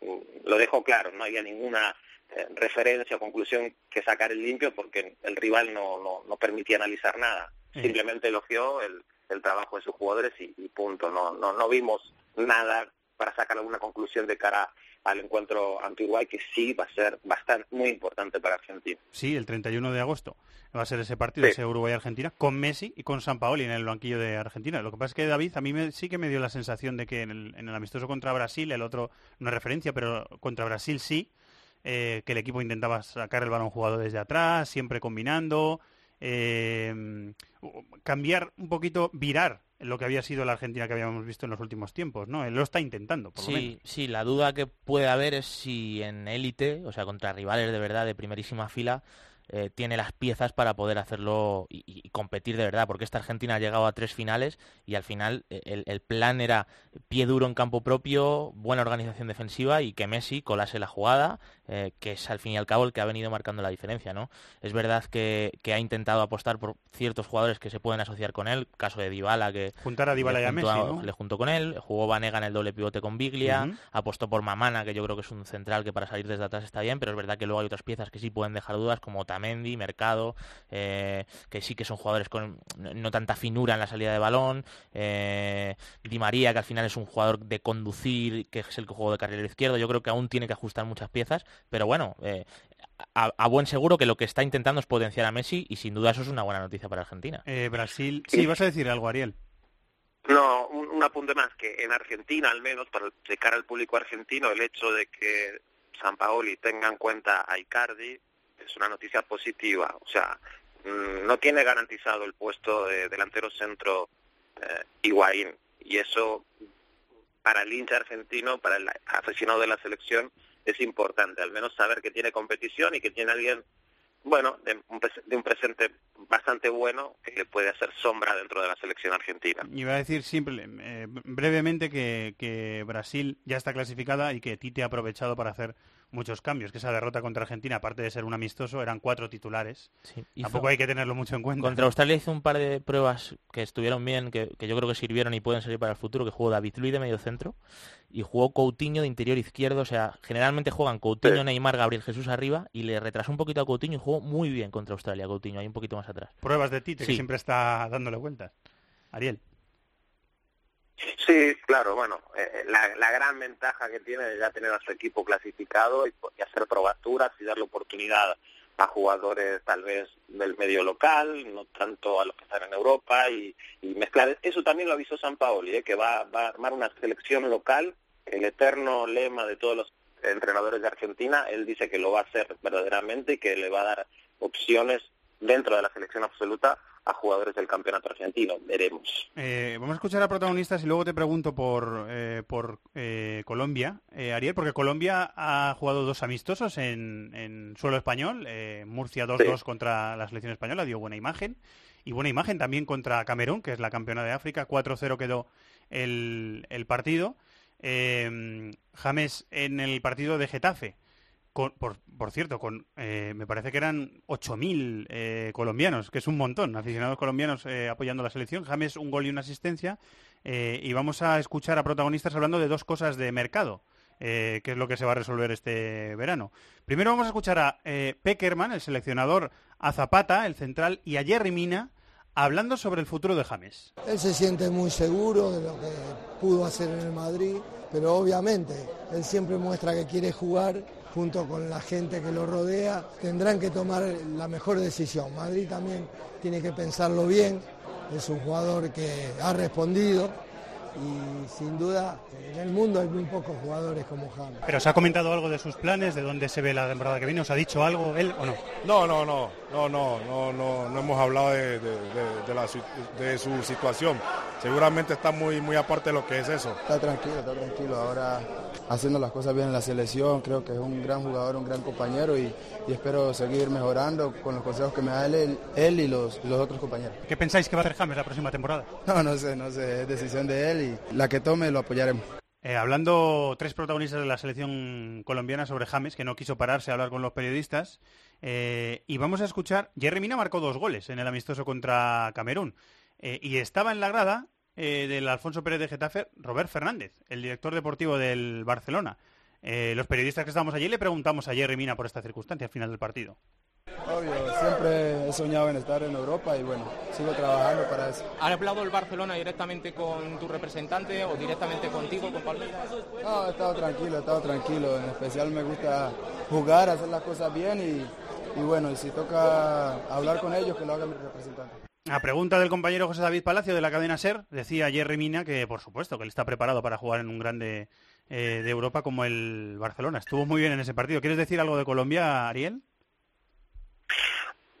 mm, lo dejó claro, no había ninguna eh, referencia o conclusión que sacar el limpio porque el rival no, no permitía analizar nada. Simplemente elogió el, el trabajo de sus jugadores y, y punto. No, no, no vimos nada para sacar alguna conclusión de cara al encuentro ante Uruguay que sí va a ser bastante muy importante para Argentina. Sí, el 31 de agosto va a ser ese partido, ese Uruguay-Argentina, con Messi y con San Paoli en el banquillo de Argentina. Lo que pasa es que David, a mí me, sí que me dio la sensación de que en el, en el amistoso contra Brasil, el otro no es referencia, pero contra Brasil sí, eh, que el equipo intentaba sacar el balón jugado desde atrás, siempre combinando, eh, cambiar un poquito, virar lo que había sido la Argentina que habíamos visto en los últimos tiempos, ¿no? Él lo está intentando, por sí, lo menos. Sí, la duda que puede haber es si en élite, o sea, contra rivales de verdad de primerísima fila, eh, tiene las piezas para poder hacerlo y, y, competir de verdad, porque esta Argentina ha llegado a tres finales y al final eh, el, el, plan era pie duro en campo propio, buena organización defensiva y que Messi colase la jugada, eh, que es al fin y al cabo el que ha venido marcando la diferencia, ¿no? Es verdad que, que, ha intentado apostar por ciertos jugadores que se pueden asociar con él, caso de Dybala que juntar a Dybala y a Messi, ¿no? le juntó con él, jugó Vanega en el doble pivote con Biglia, uh -huh. apostó por Mamana, que yo creo que es un central que para salir desde atrás está bien, pero es verdad que luego hay otras piezas que sí pueden dejar dudas como Mendy, Mercado, eh, que sí que son jugadores con no tanta finura en la salida de balón, eh, Di María, que al final es un jugador de conducir, que es el que juego de carrilero izquierdo, yo creo que aún tiene que ajustar muchas piezas, pero bueno, eh, a, a, buen seguro que lo que está intentando es potenciar a Messi y sin duda eso es una buena noticia para Argentina. Eh, Brasil, sí, vas a decir algo, Ariel. No, un, un, apunte más, que en Argentina al menos, para de cara al público argentino, el hecho de que San Paoli tenga en cuenta a Icardi es una noticia positiva. O sea, mmm, no tiene garantizado el puesto de delantero centro eh, Higuaín. Y eso, para el hincha argentino, para el aficionado de la selección, es importante. Al menos saber que tiene competición y que tiene alguien, bueno, de un, de un presente bastante bueno que le puede hacer sombra dentro de la selección argentina. Iba a decir simple, eh, brevemente que, que Brasil ya está clasificada y que Tite ha aprovechado para hacer muchos cambios, que esa derrota contra Argentina, aparte de ser un amistoso, eran cuatro titulares. Sí, Tampoco hay que tenerlo mucho en cuenta. Contra Australia hizo un par de pruebas que estuvieron bien, que, que, yo creo que sirvieron y pueden servir para el futuro, que jugó David Luiz de medio centro y jugó Coutinho de interior izquierdo, o sea, generalmente juegan Coutinho, sí. Neymar, Gabriel Jesús arriba y le retrasó un poquito a Coutinho y jugó muy bien contra Australia Coutinho, ahí un poquito más atrás. Pruebas de Tite, sí. que siempre está dándole vueltas. Ariel. Sí, claro, bueno, eh, la, la, gran ventaja que tiene es ya tener a su equipo clasificado y, hacer probaturas y darle oportunidad a jugadores tal vez del medio local, no tanto a los que están en Europa y, y mezclar. Eso también lo avisó San Paoli, ¿eh? que va, va a armar una selección local, el eterno lema de todos los entrenadores de Argentina, él dice que lo va a hacer verdaderamente y que le va a dar opciones dentro de la selección absoluta a jugadores del campeonato argentino. Veremos. Eh, vamos a escuchar a protagonistas y luego te pregunto por, eh, por eh, Colombia, Ariel, porque Colombia ha jugado dos amistosos en, en suelo español. Murcia 2-2 sí. contra la selección española, dio buena imagen. Y buena imagen también contra Camerún, que es la campeona de África. 4-0 quedó el, el partido. James en el partido de Getafe por, cierto, con eh, me parece que eran 8.000 eh, colombianos, que es un montón, aficionados colombianos eh, apoyando la selección. James, un gol y una asistencia. Eh, y vamos a escuchar a protagonistas hablando de dos cosas de mercado, que es lo que se va a resolver este verano. Primero vamos a escuchar a Peckerman, el seleccionador, a Zapata, el central, y a Jerry Mina, hablando sobre el futuro de James. Él se siente muy seguro de lo que pudo hacer en el Madrid, pero obviamente él siempre muestra que quiere jugar junto con la gente que lo rodea, tendrán que tomar la mejor decisión. Madrid también tiene que pensarlo bien, es un jugador que ha respondido y sin duda en el mundo hay muy pocos jugadores como James. ¿Pero se ha comentado algo de sus planes, de dónde se ve la temporada que viene? ¿Os ha dicho algo él o no? No, no, no, no, no, no, no, no hemos hablado de, de, de, la, de su situación. seguramente está muy, muy aparte de lo que es eso. Está tranquilo, está tranquilo. Ahora haciendo las cosas bien en la selección, creo que es un gran jugador, un gran compañero y, espero seguir mejorando con los consejos que me da él, él y los, los otros compañeros. ¿Qué pensáis que va a hacer James la próxima temporada? No, no sé, no sé, es decisión de él y la que tome lo apoyaremos. Eh, hablando tres protagonistas de la selección colombiana sobre James, que no quiso pararse a hablar con los periodistas, eh, y vamos a escuchar, Jerry Mina marcó dos goles en el amistoso contra Camerún, eh, y estaba en la grada del Alfonso Pérez de Getafe, Robert Fernández, el director deportivo del Barcelona. los periodistas que estábamos allí le preguntamos a Jerry Mina por esta circunstancia al final del partido. Obvio, siempre he soñado en estar en Europa y bueno, sigo trabajando para eso. ¿Ha hablado el Barcelona directamente con tu representante o directamente contigo, con Palmeiras? No, he estado tranquilo, he estado tranquilo. En especial me gusta jugar, hacer las cosas bien y, y bueno, y si toca hablar con ellos, que lo haga mi representante. A pregunta del compañero José David Palacio de la cadena SER, decía Jerry Mina que por supuesto que él está preparado para jugar en un grande eh, de Europa como el Barcelona. Estuvo muy bien en ese partido. ¿Quieres decir algo de Colombia, Ariel?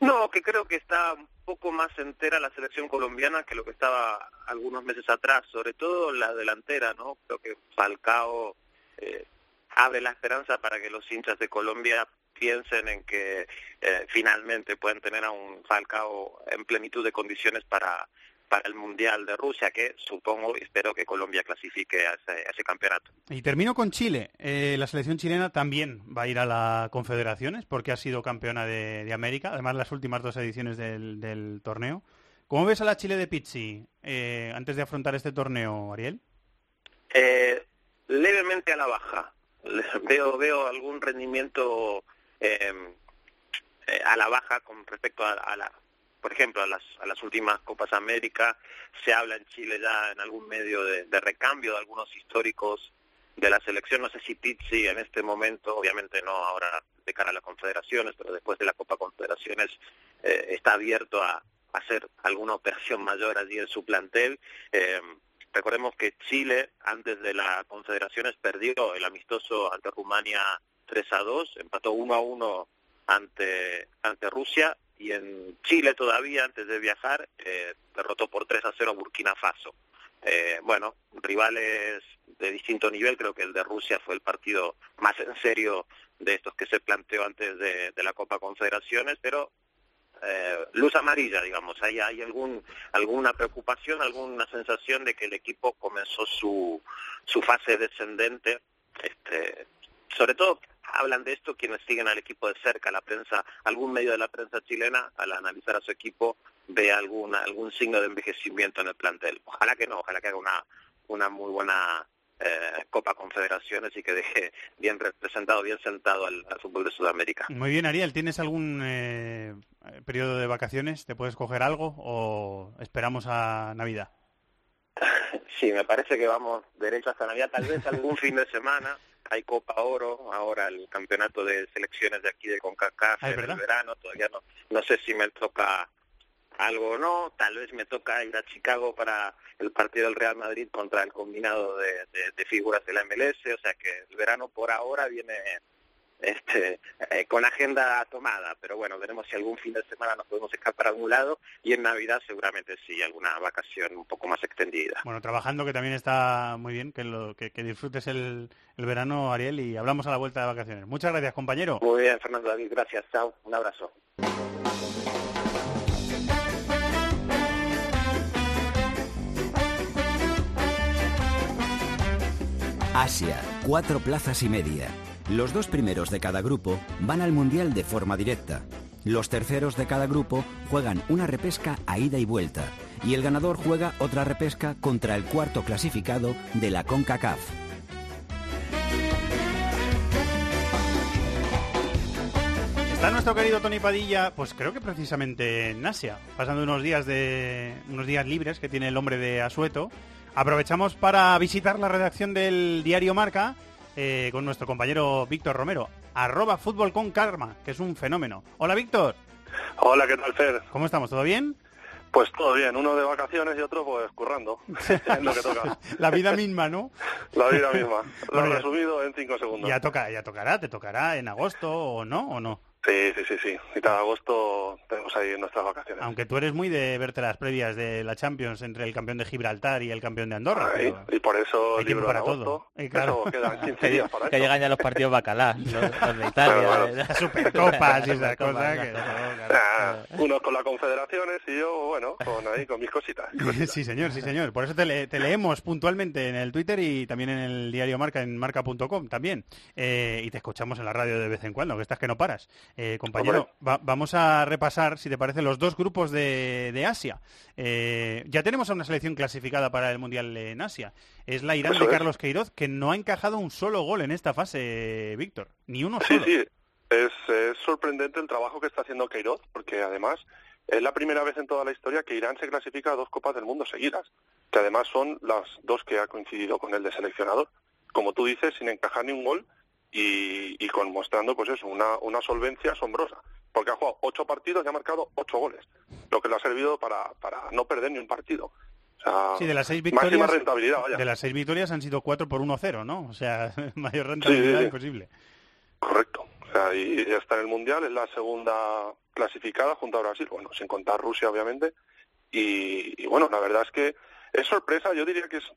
No, que creo que está un poco más entera la selección colombiana que lo que estaba algunos meses atrás, sobre todo la delantera, ¿no? Creo que Falcao eh, abre la esperanza para que los hinchas de Colombia piensen en que eh, finalmente pueden tener a un Falcao en plenitud de condiciones para para el Mundial de Rusia, que supongo y espero que Colombia clasifique a ese, campeonato. Y termino con Chile. Eh, la selección chilena también va a ir a la Confederaciones porque ha sido campeona de, América, además las últimas dos ediciones del, torneo. ¿Cómo ves a la Chile de Pizzi eh, antes de afrontar este torneo, Ariel? Eh, levemente a la baja. Veo, veo algún rendimiento a la baja con respecto a la por ejemplo, a las, a las últimas Copas América, se habla en Chile ya en algún medio de, recambio de algunos históricos de la selección. No sé si Pizzi en este momento, obviamente no ahora de cara a las confederaciones, pero después de la Copa Confederaciones eh, está abierto a, hacer alguna operación mayor allí en su plantel. Eh, recordemos que Chile, antes de las confederaciones, perdió el amistoso ante Rumania 3 a 2, empató 1 a 1 ante, ante Rusia y en Chile todavía, antes de viajar, eh, derrotó por 3 a 0 Burkina Faso. Eh, bueno, rivales de distinto nivel, creo que el de Rusia fue el partido más en serio de estos que se planteó antes de, la Copa Confederaciones, pero eh, luz amarilla, digamos, hay, hay algún, alguna preocupación, alguna sensación de que el equipo comenzó su, su fase descendente, este, sobre todo hablan de esto quienes siguen al equipo de cerca, la prensa, algún medio de la prensa chilena, al analizar a su equipo, ve alguna, algún signo de envejecimiento en el plantel. Ojalá que no, ojalá que haga una, una muy buena eh, Copa Confederaciones y que deje bien representado, bien sentado al, fútbol de Sudamérica. Muy bien, Ariel, ¿tienes algún eh, periodo de vacaciones? ¿Te puedes coger algo o esperamos a Navidad? [laughs] Sí, me parece que vamos derecho hasta Navidad, tal vez algún fin de semana hay Copa Oro, ahora el campeonato de selecciones de aquí de CONCACAF en el verano, todavía no, no sé si me toca algo o no, tal vez me toca ir a Chicago para el partido del Real Madrid contra el combinado de, de figuras de la MLS, o sea que el verano por ahora viene este, eh, con agenda tomada, pero bueno, veremos si algún fin de semana nos podemos escapar a algún lado y en Navidad seguramente sí, alguna vacación un poco más extendida. Bueno, trabajando que también está muy bien, que, lo, que, disfrutes el, el, verano, Ariel, y hablamos a la vuelta de vacaciones. Muchas gracias, compañero. Muy bien, Fernando David, gracias, chao, un abrazo. Asia, cuatro plazas y media. Los dos primeros de cada grupo van al Mundial de forma directa. Los terceros de cada grupo juegan una repesca a ida y vuelta. Y el ganador juega otra repesca contra el cuarto clasificado de la CONCACAF. Está nuestro querido Tony Padilla, pues creo que precisamente en Asia, pasando unos días de unos días libres que tiene el hombre de Asueto. Aprovechamos para visitar la redacción del diario Marca eh, con nuestro compañero Víctor Romero, arroba fútbol con karma, que es un fenómeno. Hola Víctor. Hola, ¿qué tal Fer? ¿Cómo estamos? ¿Todo bien? Pues todo bien, uno de vacaciones y otro pues currando, [laughs] [laughs] lo que toca. [laughs] La vida misma, ¿no? La vida misma, lo he resumido en cinco segundos. Ya, toca, ya tocará, te tocará en agosto o no, o no. Sí, sí, sí, sí. Mitad de agosto tenemos ahí nuestras vacaciones. Aunque tú eres muy de verte las previas de la Champions entre el campeón de Gibraltar y el campeón de Andorra. Ahí, y por eso tiempo libro para agosto. todo. Y claro. Eso quedan [laughs] 15 Que, días para que eso. llegan ya los partidos bacalá, los, los de [laughs] Italia. Las supercopas y esas cosas. que- Ah, [laughs] unos con las confederaciones y yo, bueno, con ahí con mis cositas. Sí, señor, sí, señor. Por eso te, le- te leemos puntualmente en el Twitter y también en el diario Marca, en marca.com también. Eh, y te escuchamos en la radio de vez en cuando, que estás que no paras. Eh, compañero, va- vamos a repasar, si te parece, los dos grupos de, de Asia. Eh, ya tenemos a una selección clasificada para el Mundial en Asia. Es la Irán de. Carlos Queiroz, que no ha encajado un solo gol en esta fase, Víctor. Ni uno Sí, solo. sí, es, es sorprendente el trabajo que está haciendo Queiroz, porque además es la primera vez en toda la historia que Irán se clasifica a dos Copas del Mundo seguidas, que además son las dos que ha coincidido con el de seleccionador. Como tú dices, sin encajar ni un gol y, y con mostrando pues eso, una, una solvencia asombrosa, porque ha jugado ocho partidos y ha marcado ocho goles, lo que le ha servido para, para no perder ni un partido. O sea, Sí, de las seis victorias, rentabilidad, vaya. de las seis victorias han sido cuatro por 1-0, ¿no? O sea, [laughs] mayor rentabilidad sí. imposible. Correcto. O sea, y ya está en el Mundial, es la segunda clasificada junto a Brasil, bueno, sin contar Rusia, obviamente. Y, y bueno, la verdad es que es sorpresa, yo diría que es,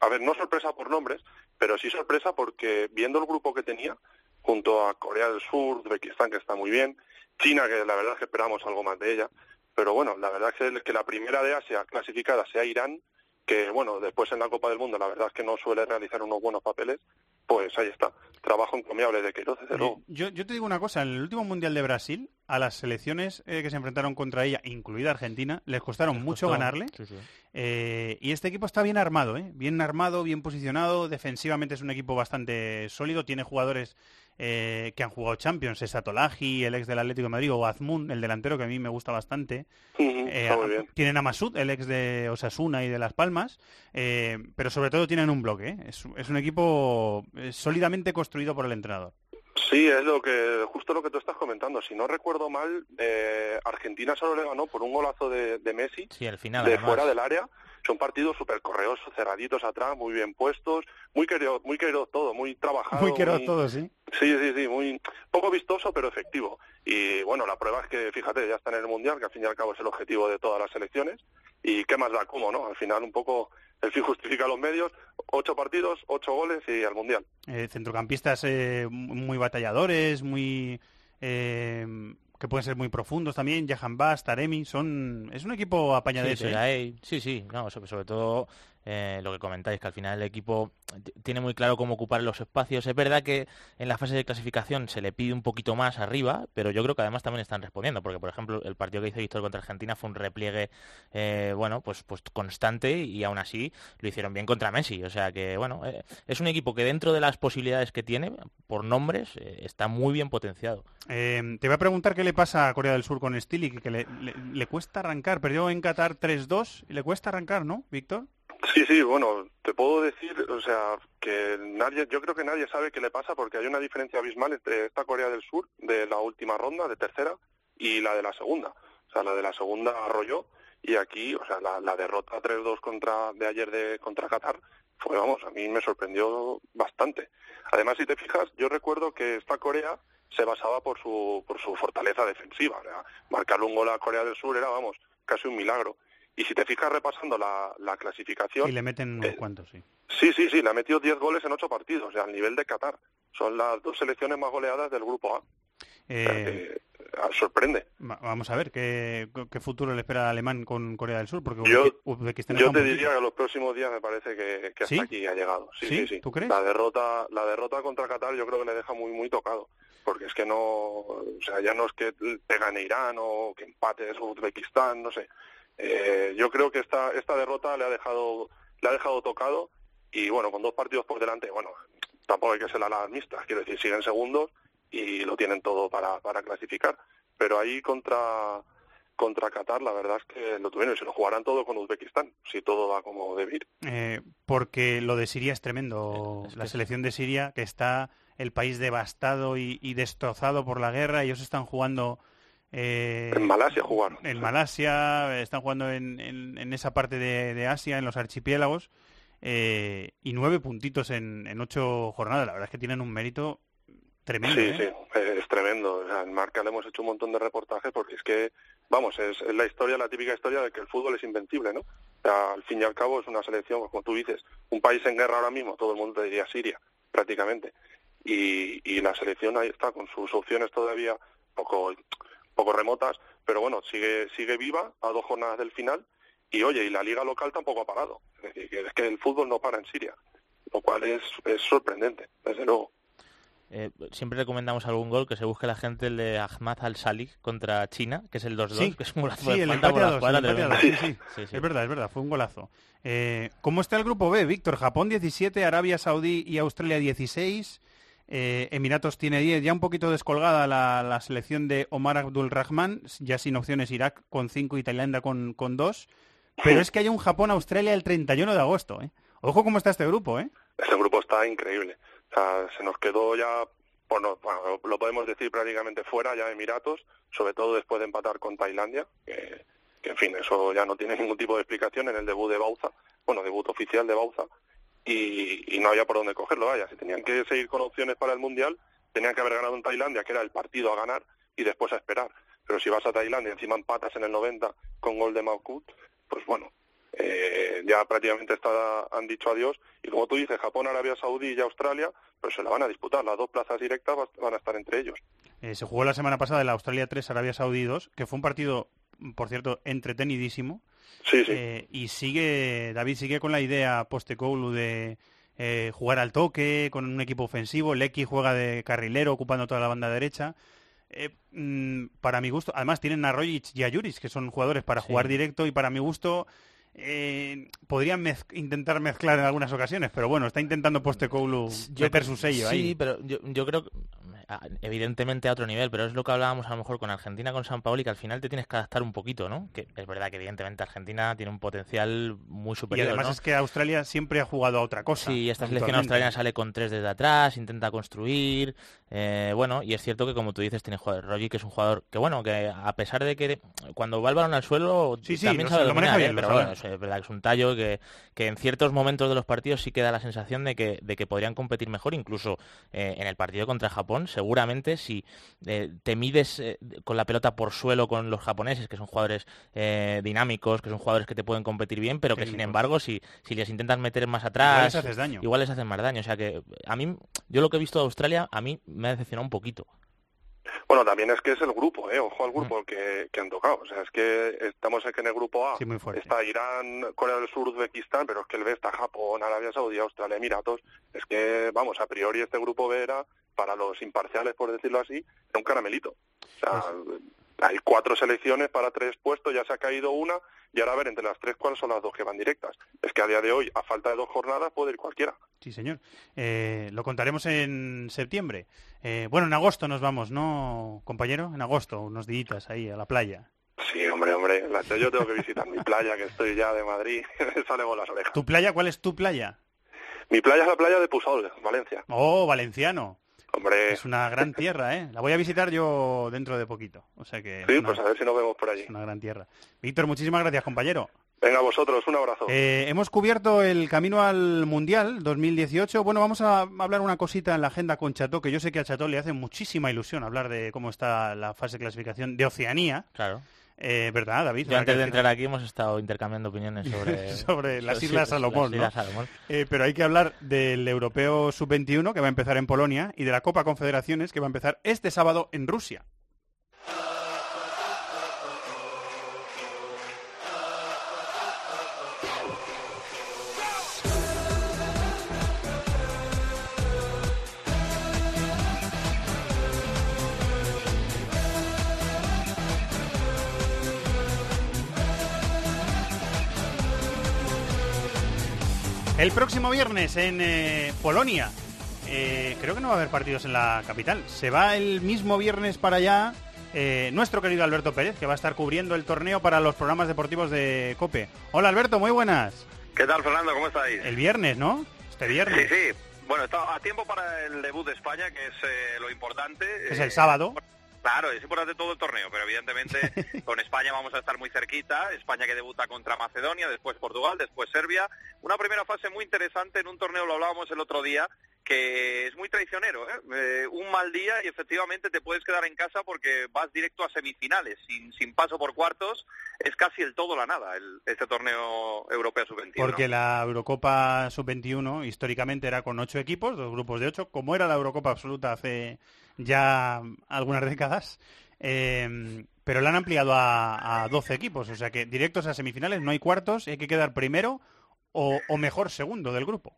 a ver, no sorpresa por nombres, pero sí sorpresa porque viendo el grupo que tenía, junto a Corea del Sur, Uzbekistán, que está muy bien, China, que la verdad es que esperamos algo más de ella, pero bueno, la verdad es que, que la primera de Asia clasificada sea Irán, que bueno, después en la Copa del Mundo la verdad es que no suele realizar unos buenos papeles, pues ahí está, trabajo encomiable de Queiroz, desde luego. Yo, yo te digo una cosa, en el último Mundial de Brasil, a las selecciones eh, que se enfrentaron contra ella, incluida Argentina, les costaron mucho costó. ganarle. Sí, sí. Eh, y este equipo está bien armado, ¿eh? bien armado, bien posicionado, defensivamente es un equipo bastante sólido, tiene jugadores eh, que han jugado Champions, es Atolaji, el ex del Atlético de Madrid, o Azmun, el delantero que a mí me gusta bastante. Eh. Tienen a Masud, el ex de Osasuna y de Las Palmas, eh, pero sobre todo tienen un bloque. ¿eh? Es, es un equipo sólidamente construido por el entrenador. Sí, es lo que justo lo que tú estás comentando. Si no recuerdo mal, eh, Argentina solo le ganó por un golazo de, de Messi Sí, al final. de además. fuera del área. Son partidos súper correosos, cerraditos atrás, muy bien puestos, muy querido, muy querido todo, muy trabajado. Muy querido todo, sí. Sí, sí, sí, muy poco vistoso pero efectivo. Y bueno, la prueba es que, fíjate, ya está en el Mundial, que al fin y al cabo es el objetivo de todas las selecciones. Y qué más da cómo, ¿no? Al final un poco el fin justifica los medios. Ocho partidos, ocho goles y al Mundial. Eh, centrocampistas eh, muy batalladores, muy eh, que pueden ser muy profundos también. Jahan Bass, Taremi, son es un equipo apañadete. Sí, sí, ¿eh? hay- sí, sí, no, sobre, sobre todo eh, lo que comentáis, que al final el equipo tiene muy claro cómo ocupar los espacios. Es verdad que en la fase de clasificación se le pide un poquito más arriba, pero yo creo que además también están respondiendo, porque por ejemplo el partido que hizo Víctor contra Argentina fue un repliegue, eh, bueno, pues, pues constante y aún así lo hicieron bien contra Messi. O sea que, bueno, eh, es un equipo que dentro de las posibilidades que tiene, por nombres, está muy bien potenciado. Eh, te voy a preguntar qué le pasa a Corea del Sur con Stilik, que le, le- le cuesta arrancar. Perdió en Qatar 3-2 y le cuesta arrancar, ¿no, Víctor? Sí, sí, bueno, te puedo decir, o sea, que nadie, yo creo que nadie sabe qué le pasa porque hay una diferencia abismal entre esta Corea del Sur de la última ronda, de tercera, y la de la segunda. O sea, la de la segunda arrolló y aquí, o sea, la, la derrota 3-2 contra, de ayer de, contra Qatar fue, vamos, a mí me sorprendió bastante. Además, si te fijas, yo recuerdo que esta Corea se basaba por su, por su fortaleza defensiva. O sea, marcarle un gol a Corea del Sur era, vamos, casi un milagro. Y si te fijas repasando la, la clasificación, Y le meten unos cuantos, sí. Sí, sí, sí, le ha metido 10 goles en 8 partidos, o sea, al nivel de Qatar. Son las dos selecciones más goleadas del grupo A. Eh, Ah, sorprende. va- vamos a ver qué, qué futuro le espera al alemán con Corea del Sur, porque Yo, Uzbeki- Uzbekistán yo te diría que los próximos días me parece que, que hasta ¿Sí? aquí ha llegado. Sí, ¿Sí? sí, sí. ¿Tú crees? La derrota, la derrota contra Qatar yo creo que le deja muy, muy tocado. Porque es que no, o sea, ya no es que te gane Irán o que empates Uzbekistán, no sé. Eh, yo creo que esta, esta derrota le ha dejado, le ha dejado tocado y bueno, con dos partidos por delante, bueno, tampoco hay que ser alarmistas, quiero decir, siguen segundos y lo tienen todo para, para clasificar. Pero ahí contra, contra Qatar la verdad es que lo tuvieron y se lo jugarán todo con Uzbekistán, si todo va como debe ir. Eh, porque lo de Siria es tremendo. la que- selección de Siria, que está el país devastado y, y destrozado por la guerra, ellos están jugando... eh, En Malasia jugaron. En Malasia, están jugando en, en- en esa parte de, de Asia, en los archipiélagos, eh, y nueve puntitos en, en ocho jornadas. La verdad es que tienen un mérito Tremendo, Sí, ¿eh? sí, eh, es tremendo. O sea, en Marca le hemos hecho un montón de reportajes porque es que, vamos, es, es la historia, la típica historia de que el fútbol es invencible, ¿no? O sea, al fin y al cabo es una selección, como tú dices, un país en guerra ahora mismo, todo el mundo te diría Siria, prácticamente. Y, y la selección ahí está, con sus opciones todavía poco, poco remotas, pero bueno, sigue, sigue viva a dos jornadas del final. Y oye, y la liga local tampoco ha parado. Es decir, que es que el fútbol no para en Siria, lo cual es, es sorprendente, desde luego. Eh, siempre recomendamos algún gol que se busque la gente el de Ahmad Al-Salik contra China, que es el 2-2, Sí, que es un golazo sí, de falta por la. Sí, sí. Es verdad, es verdad, fue un golazo. Eh, ¿Cómo está el grupo B, Víctor? Japón 17, Arabia Saudí y Australia 16. Eh, Emiratos tiene 10, ya un poquito descolgada la, selección de Omar Abdul Rahman, ya sin opciones Irak con 5 y Tailandia con, con 2. Pero es que hay un Japón-Australia el 31 de agosto. ¿eh? Ojo cómo está este grupo, ¿eh? Ese grupo está increíble. Se nos quedó ya, bueno, bueno, lo podemos decir prácticamente fuera ya Emiratos, sobre todo después de empatar con Tailandia, que, que, en fin, eso ya no tiene [laughs] ningún tipo de explicación en el debut de Bauza, bueno, debut oficial de Bauza, y, y no había por dónde cogerlo, vaya, si tenían que seguir con opciones para el Mundial, tenían que haber ganado en Tailandia, que era el partido a ganar, y después a esperar. Pero si vas a Tailandia, encima empatas en el 90 con gol de Maukut, pues bueno, eh, ya prácticamente está, han dicho adiós. Y como tú dices, Japón, Arabia Saudí y Australia, pues se la van a disputar. Las dos plazas directas van a estar entre ellos. Eh, se jugó la semana pasada el Australia 3, Arabia Saudí 2, que fue un partido, por cierto, entretenidísimo. Sí, sí. Eh, y sigue, David sigue con la idea Postecoglou de eh, jugar al toque, con un equipo ofensivo. Lecky juega de carrilero, ocupando toda la banda derecha. Eh, mm, para mi gusto, además tienen a Rojic y a Juris, que son jugadores para Sí. jugar directo, y para mi gusto eh, podrían mez- intentar mezclar en algunas ocasiones, pero bueno, está intentando Postecoglou meter su sello sí, ahí. pero yo, yo creo que evidentemente a otro nivel, pero es lo que hablábamos a lo mejor con Argentina, con San Paoli, que al final te tienes que adaptar un poquito, ¿no? Que es verdad que evidentemente Argentina tiene un potencial muy Y superior, además ¿no? es que Australia siempre ha jugado a otra cosa. Sí, esta selección australiana sale con tres desde atrás, intenta construir, eh, bueno, y es cierto que como tú dices tiene jugador Rogi, que es un jugador que bueno, que a pesar de que cuando va el balón al suelo Sí, sí, también lo- sabe lo dominar, ¿eh? bien, pero bueno, es, es verdad que es un tallo que, que en ciertos momentos de los partidos sí que da la sensación de que, de que podrían competir mejor, incluso eh, en el partido contra Japón, seguramente si eh, te mides eh, con la pelota por suelo con los japoneses, que son jugadores eh, dinámicos, que son jugadores que te pueden competir bien, pero que sin embargo si, si les intentas meter más Igual atrás, les haces daño. igual les hacen más daño. O sea que a mí, yo lo que he visto de Australia, a mí me ha decepcionado un poquito. Bueno, también es que es el grupo, ¿eh? Ojo al Mm. grupo que, que han tocado. O sea, es que estamos aquí en el grupo A. Sí, muy fuerte. Está Irán, Corea del Sur, Uzbekistán, pero es que el B está Japón, Arabia Saudí, Australia, Emiratos. Es que, vamos, a priori este grupo B era, para los imparciales, por decirlo así, era un caramelito. O sea, Pues hay cuatro selecciones para tres puestos, ya se ha caído una, y ahora a ver entre las tres cuáles son las dos que van directas. Es que a día de hoy, a falta de dos jornadas, puede ir cualquiera. Sí, señor. Eh, lo contaremos en septiembre. Eh, bueno, en agosto nos vamos, ¿no, compañero? En agosto, unos días ahí a la playa. Sí, hombre, hombre. Yo tengo que visitar mi playa, que estoy ya de Madrid. [laughs] Me sale con las orejas. ¿Tu playa? ¿Cuál es tu playa? Mi playa es la playa de Pusol, Valencia. Oh, valenciano. Hombre, Es una gran tierra, ¿eh? La voy a visitar yo dentro de poquito. O sea que sí, una, pues a ver si nos vemos por allí. es una gran tierra. Víctor, muchísimas gracias, compañero. Venga, vosotros, un abrazo. Eh, hemos cubierto el camino al Mundial 2018. Bueno, vamos a hablar una cosita en la agenda con Chato, que yo sé que a Chato le hace muchísima ilusión hablar de cómo está la fase de clasificación de Oceanía. Claro. Eh, ¿Verdad, David? Yo antes de entrar aquí hemos estado intercambiando opiniones sobre, [laughs] sobre las Islas las Salomón, ¿no? Islas Salomón. Eh, pero hay que hablar del Europeo Sub-21 que va a empezar en Polonia y de la Copa Confederaciones que va a empezar este sábado en Rusia. El próximo viernes en eh, Polonia. eh, creo que no va a haber partidos en la capital. Se va el mismo viernes para allá eh, nuestro querido Alberto Pérez, que va a estar cubriendo el torneo para los programas deportivos de COPE. Hola Alberto, muy buenas. ¿Qué tal, Fernando? ¿Cómo estáis? El viernes, ¿no? Este viernes. Sí, sí. Bueno, está a tiempo para el debut de España, que es lo importante. Es el sábado. Claro, es importante todo el torneo, pero evidentemente [laughs] con España vamos a estar muy cerquita. España que debuta contra Macedonia, después Portugal, después Serbia. Una primera fase muy interesante en un torneo, lo hablábamos el otro día, que es muy traicionero. ¿eh? Eh, un mal día y efectivamente te puedes quedar en casa porque vas directo a semifinales, sin, sin paso por cuartos. Es casi el todo la nada el, este torneo europeo sub-21. Porque la Eurocopa sub-21 históricamente era con ocho equipos, dos grupos de ocho, como era la Eurocopa absoluta hace ya algunas décadas. Eh, pero la han ampliado a, a 12 equipos, o sea que directos a semifinales, no hay cuartos, hay que quedar primero o, o mejor segundo del grupo.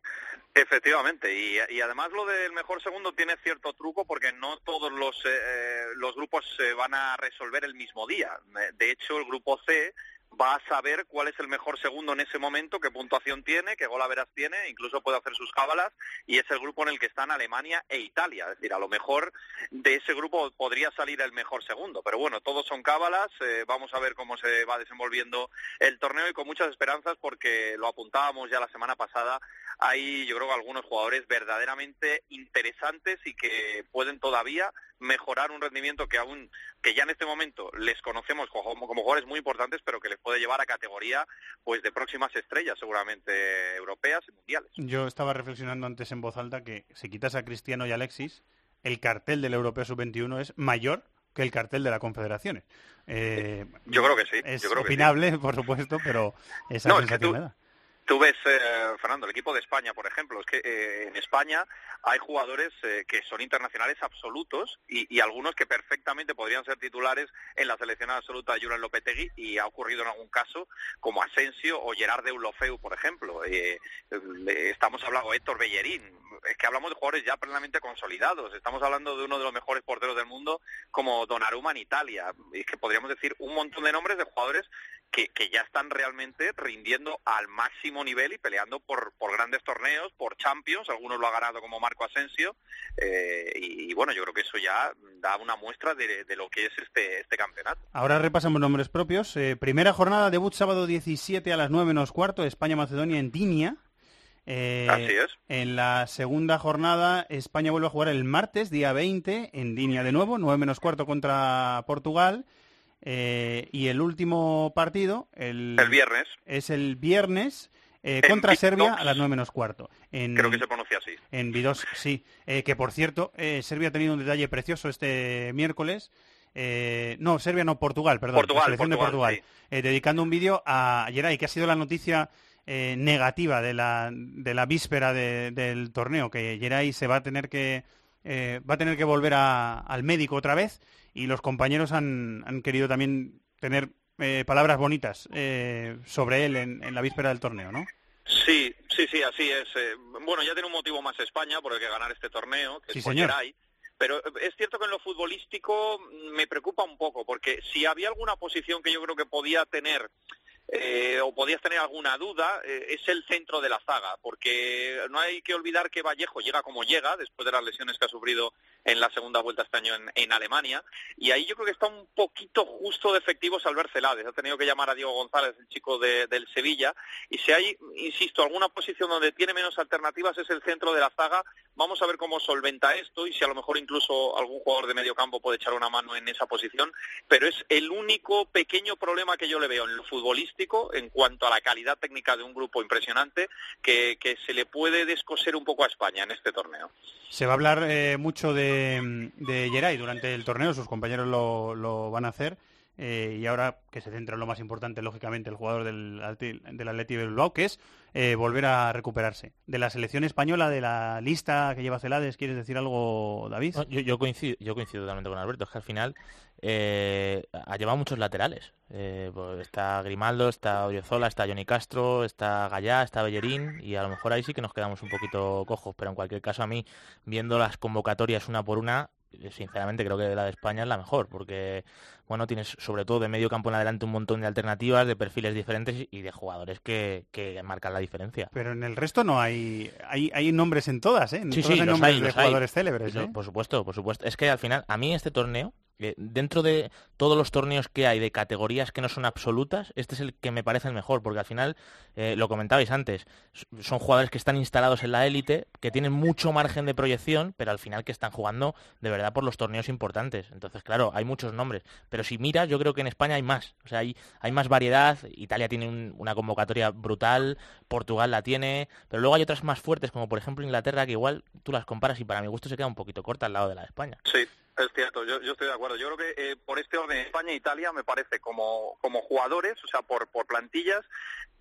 Efectivamente, y, y, además lo del mejor segundo tiene cierto truco porque no todos los, eh, los grupos se van a resolver el mismo día. De hecho, el grupo C va a saber cuál es el mejor segundo en ese momento, qué puntuación tiene, qué gol a veras tiene, incluso puede hacer sus cábalas, y es el grupo en el que están Alemania e Italia. Es decir, a lo mejor de ese grupo podría salir el mejor segundo, pero bueno, todos son cábalas, eh, vamos a ver cómo se va desenvolviendo el torneo y con muchas esperanzas porque lo apuntábamos ya la semana pasada, hay yo creo algunos jugadores verdaderamente interesantes y que pueden todavía mejorar un rendimiento que aún que ya en este momento les conocemos como, como jugadores muy importantes pero que les puede llevar a categoría pues de próximas estrellas seguramente europeas y mundiales yo estaba reflexionando antes en voz alta que si quitas a Cristiano y Alexis el cartel del europeo sub-21 es mayor que el cartel de la Confederaciones. Eh, yo creo que sí. Es yo creo opinable, que sí. por supuesto, pero [laughs] esa no, sensación es me da. Tú ves, eh, Fernando, el equipo de España, por ejemplo, es que eh, en España hay jugadores eh, que son internacionales absolutos y, algunos que perfectamente podrían ser titulares en la selección absoluta de Julen Lopetegui y ha ocurrido en algún caso como Asensio o Gerard de Ulofeu, por ejemplo. estamos hablando de Héctor Bellerín, es que hablamos de jugadores ya plenamente consolidados. Estamos hablando de uno de los mejores porteros del mundo como Donnarumma en Italia. Es que podríamos decir un montón de nombres de jugadores que ya están realmente rindiendo al máximo nivel y peleando por, por grandes torneos, por Champions, algunos lo ha ganado como Marco Asensio, eh, y, y, bueno, yo creo que eso ya da una muestra de, de lo que es este, este campeonato. Ahora repasamos nombres propios. Eh, primera jornada, debut sábado 17 a las 9 menos cuarto, España-Macedonia en Dinia. Eh, Así es. En la segunda jornada, España vuelve a jugar el martes, día 20, en Dinia de nuevo, 9 menos cuarto contra Portugal. Eh, y el último partido, el, el viernes, es el viernes eh, contra Serbia a las 9 menos cuarto. En, creo que se pronuncia así. En Vidos, sí. Eh, que por cierto, eh, Serbia ha tenido un detalle precioso este miércoles. No, Serbia no, Portugal, perdón. Portugal, la selección Portugal, de Portugal. Dedicando un vídeo a Geray, que ha sido la noticia negativa de la, de la víspera de- del torneo, que Geray se va a tener que va a tener que volver a- al médico otra vez y los compañeros han, han querido también tener eh, palabras bonitas eh, sobre él en, en la víspera del torneo, ¿no? Sí, sí, sí, así es. Eh, bueno, ya tiene un motivo más España por el que ganar este torneo, que Sí, es señor. Geray. Pero eh, es cierto que en lo futbolístico me preocupa un poco, porque si había alguna posición que yo creo que podía tener eh, o podías tener alguna duda, eh, es el centro de la zaga, porque no hay que olvidar que Vallejo llega como llega, después de las lesiones que ha sufrido en la segunda vuelta este año en, Alemania, y ahí yo creo que está un poquito justo de efectivos Albert Celades. Ha tenido que llamar a Diego González, el chico de- del Sevilla, y si hay, insisto, alguna posición donde tiene menos alternativas es el centro de la zaga. Vamos a ver cómo solventa esto y si a lo mejor incluso algún jugador de medio campo puede echar una mano en esa posición, pero es el único pequeño problema que yo le veo en lo futbolístico en cuanto a la calidad técnica de un grupo impresionante que, que se le puede descoser un poco a España en este torneo. Se va a hablar eh, mucho de, de Geray durante el torneo, sus compañeros lo, lo van a hacer. Eh, y ahora que se centra en lo más importante, lógicamente, el jugador del, del Atleti Bilbao, que es eh, volver a recuperarse. De la selección española, de la lista que lleva Celades, ¿quieres decir algo, David? Yo, coincido, yo coincido totalmente con Alberto, es que al final eh, ha llevado muchos laterales. Pues está Grimaldo, está Oriozola, está Johnny Castro, está Gallá, está Bellerín y a lo mejor ahí sí que nos quedamos un poquito cojos, pero en cualquier caso a mí, viendo las convocatorias una por una, sinceramente creo que la de España es la mejor, porque bueno, tienes sobre todo de medio campo en adelante un montón de alternativas, de perfiles diferentes y de jugadores que, que marcan la diferencia. Pero en el resto no hay, hay, hay nombres en todas, ¿eh? En Sí, todas sí, hay los nombres hay, de hay. jugadores célebres, ¿eh? Por supuesto, por supuesto. Es que al final, a mí este torneo, dentro de todos los torneos que hay de categorías que no son absolutas, este es el que me parece el mejor, porque al final, eh, lo comentabais antes, son jugadores que están instalados en la élite, que tienen mucho margen de proyección, pero al final que están jugando de verdad por los torneos importantes. Entonces, claro, hay muchos nombres, pero si miras, yo creo que en España hay más, o sea, hay, hay más variedad, Italia tiene una convocatoria brutal, Portugal la tiene, pero luego hay otras más fuertes, como por ejemplo Inglaterra, que igual tú las comparas y para mi gusto se queda un poquito corta al lado de la de España. Sí, es cierto, yo, estoy de acuerdo. Yo creo que eh, por este orden España e Italia me parece como, como jugadores, o sea, por, por plantillas,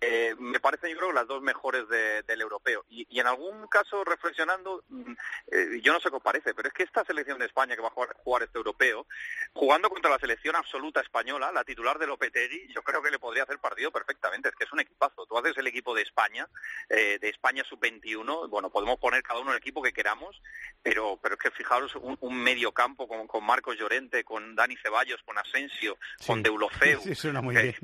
eh, me parecen yo creo las dos mejores del europeo. Y, en algún caso, reflexionando, mm, eh, yo no sé qué os parece, pero es que esta selección de España que va a jugar, este europeo, jugando contra la selección absoluta española, la titular de Lopetegui, yo creo que le podría hacer partido perfectamente. Es que es un equipazo. Tú haces el equipo de España, de España sub-21, bueno, podemos poner cada uno el equipo que queramos, pero, pero es que fijaros un, un medio campo con, Marcos Llorente, con Dani Ceballos, con Asensio, con Deulofeu. [laughs] Sí, suena muy bien.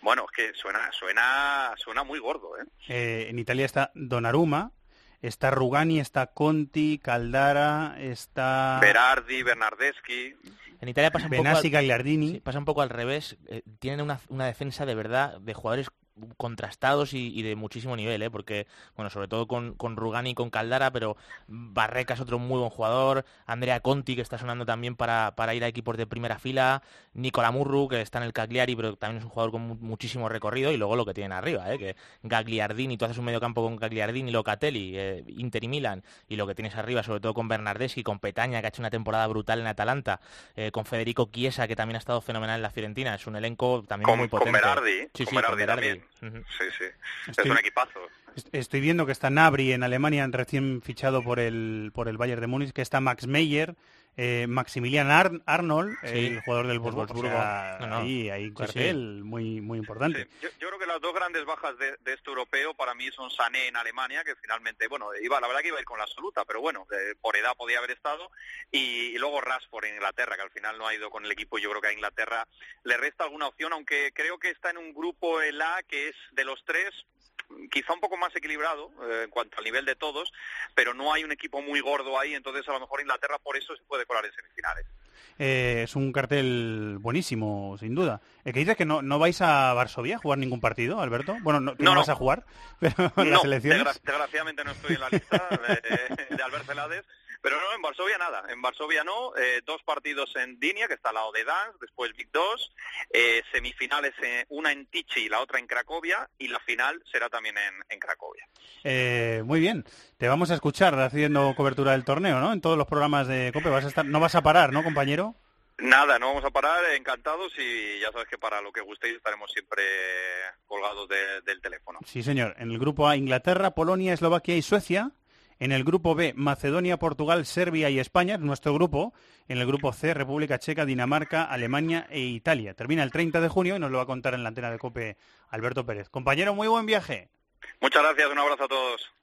Bueno, es que suena, suena, suena muy gordo. ¿eh? ¿eh? en Italia está Donnarumma, está Rugani, está Conti, Caldara, está... Berardi, Bernardeschi... En Italia pasa un, poco al, pasa un poco al revés. Eh, tienen una, una defensa de verdad de jugadores contrastados y, de muchísimo nivel, ¿eh? porque, bueno, sobre todo con, con Rugani y con Caldara, pero Barreca es otro muy buen jugador, Andrea Conti, que está sonando también para, para ir a equipos de primera fila, Nicola Murru, que está en el Cagliari, pero también es un jugador con muchísimo recorrido, y luego lo que tienen arriba, ¿eh? que Gagliardini, tú haces un medio campo con Gagliardini, Locatelli, eh, Inter y Milan, y lo que tienes arriba, sobre todo con Bernardeschi, con Petaña, que ha hecho una temporada brutal en Atalanta, eh, con Federico Chiesa, que también ha estado fenomenal en la Fiorentina, es un elenco también muy potente. Con Berardi, sí, con también. Sí, sí. es un equipazo. Estoy viendo que está Nabri en Alemania, recién fichado por el, por el Bayern de Múnich, que está Max Meyer, eh, Maximilian Arnold, el jugador del Wolfsburgo. Ahí hay un cartel muy muy importante. Yo, creo que las dos grandes bajas de, este europeo para mí son Sané en Alemania, que finalmente, bueno, iba, la verdad que iba a ir con la absoluta, pero bueno, por edad podía haber estado, y, luego Rashford en Inglaterra, que al final no ha ido con el equipo, y yo creo que a Inglaterra le resta alguna opción, aunque creo que está en un grupo el A que es de los tres quizá un poco más equilibrado eh, en cuanto al nivel de todos, pero no hay un equipo muy gordo ahí, entonces a lo mejor Inglaterra por eso se puede colar en semifinales. Eh, es un cartel buenísimo, sin duda. ¿El que dices que no, no vais a Varsovia a jugar ningún partido, Alberto? Bueno, no, no, vas a jugar, [laughs] pero las elecciones... desgraciadamente no estoy en la lista de, de Albert Celades, pero no, en Varsovia nada. En Varsovia no. Eh, dos partidos en Dinia, que está al lado de Dansk, después Big 2. Eh, semifinales, eh, una en Tichy y la otra en Cracovia. Y la final será también en, Cracovia. muy bien. Te vamos a escuchar haciendo cobertura del torneo, ¿no? En todos los programas de COPE. Vas a estar, no vas a parar, ¿no, compañero? Nada, no vamos a parar, encantados y ya sabes que para lo que gustéis estaremos siempre colgados del teléfono. Sí, señor. En el grupo A, Inglaterra, Polonia, Eslovaquia y Suecia. En el grupo B, Macedonia, Portugal, Serbia y España, nuestro grupo. En el grupo C, República Checa, Dinamarca, Alemania e Italia. Termina el 30 de junio y nos lo va a contar en la antena de COPE Alberto Pérez. Compañero, muy buen viaje. Muchas gracias, un abrazo a todos.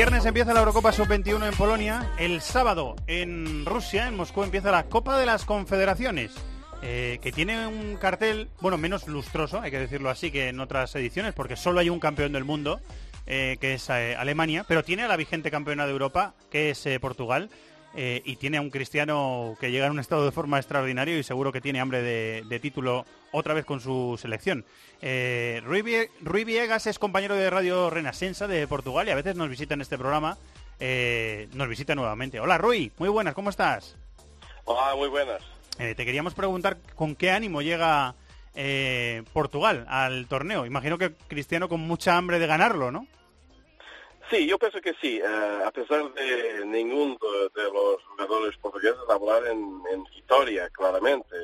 Viernes empieza la Eurocopa Sub-21 en Polonia. El sábado en Rusia, en Moscú, empieza la Copa de las Confederaciones. Eh, que tiene un cartel, bueno, menos lustroso, hay que decirlo así, que en otras ediciones, porque solo hay un campeón del mundo, eh, que es eh, Alemania, pero tiene a la vigente campeona de Europa, que es Portugal. Eh, y tiene a un cristiano que llega en un estado de forma extraordinario y seguro que tiene hambre de, título otra vez con su selección. Eh, Rui, Viegas es compañero de Radio Renacensa de Portugal y a veces nos visita en este programa. Eh, nos visita nuevamente. Hola Rui, muy buenas, ¿cómo estás? Hola, muy buenas. te queríamos preguntar con qué ánimo llega Portugal al torneo. Imagino que Cristiano con mucha hambre de ganarlo, ¿no? Sí, yo pienso que sí. A pesar de jugadores hablar en, en, claramente,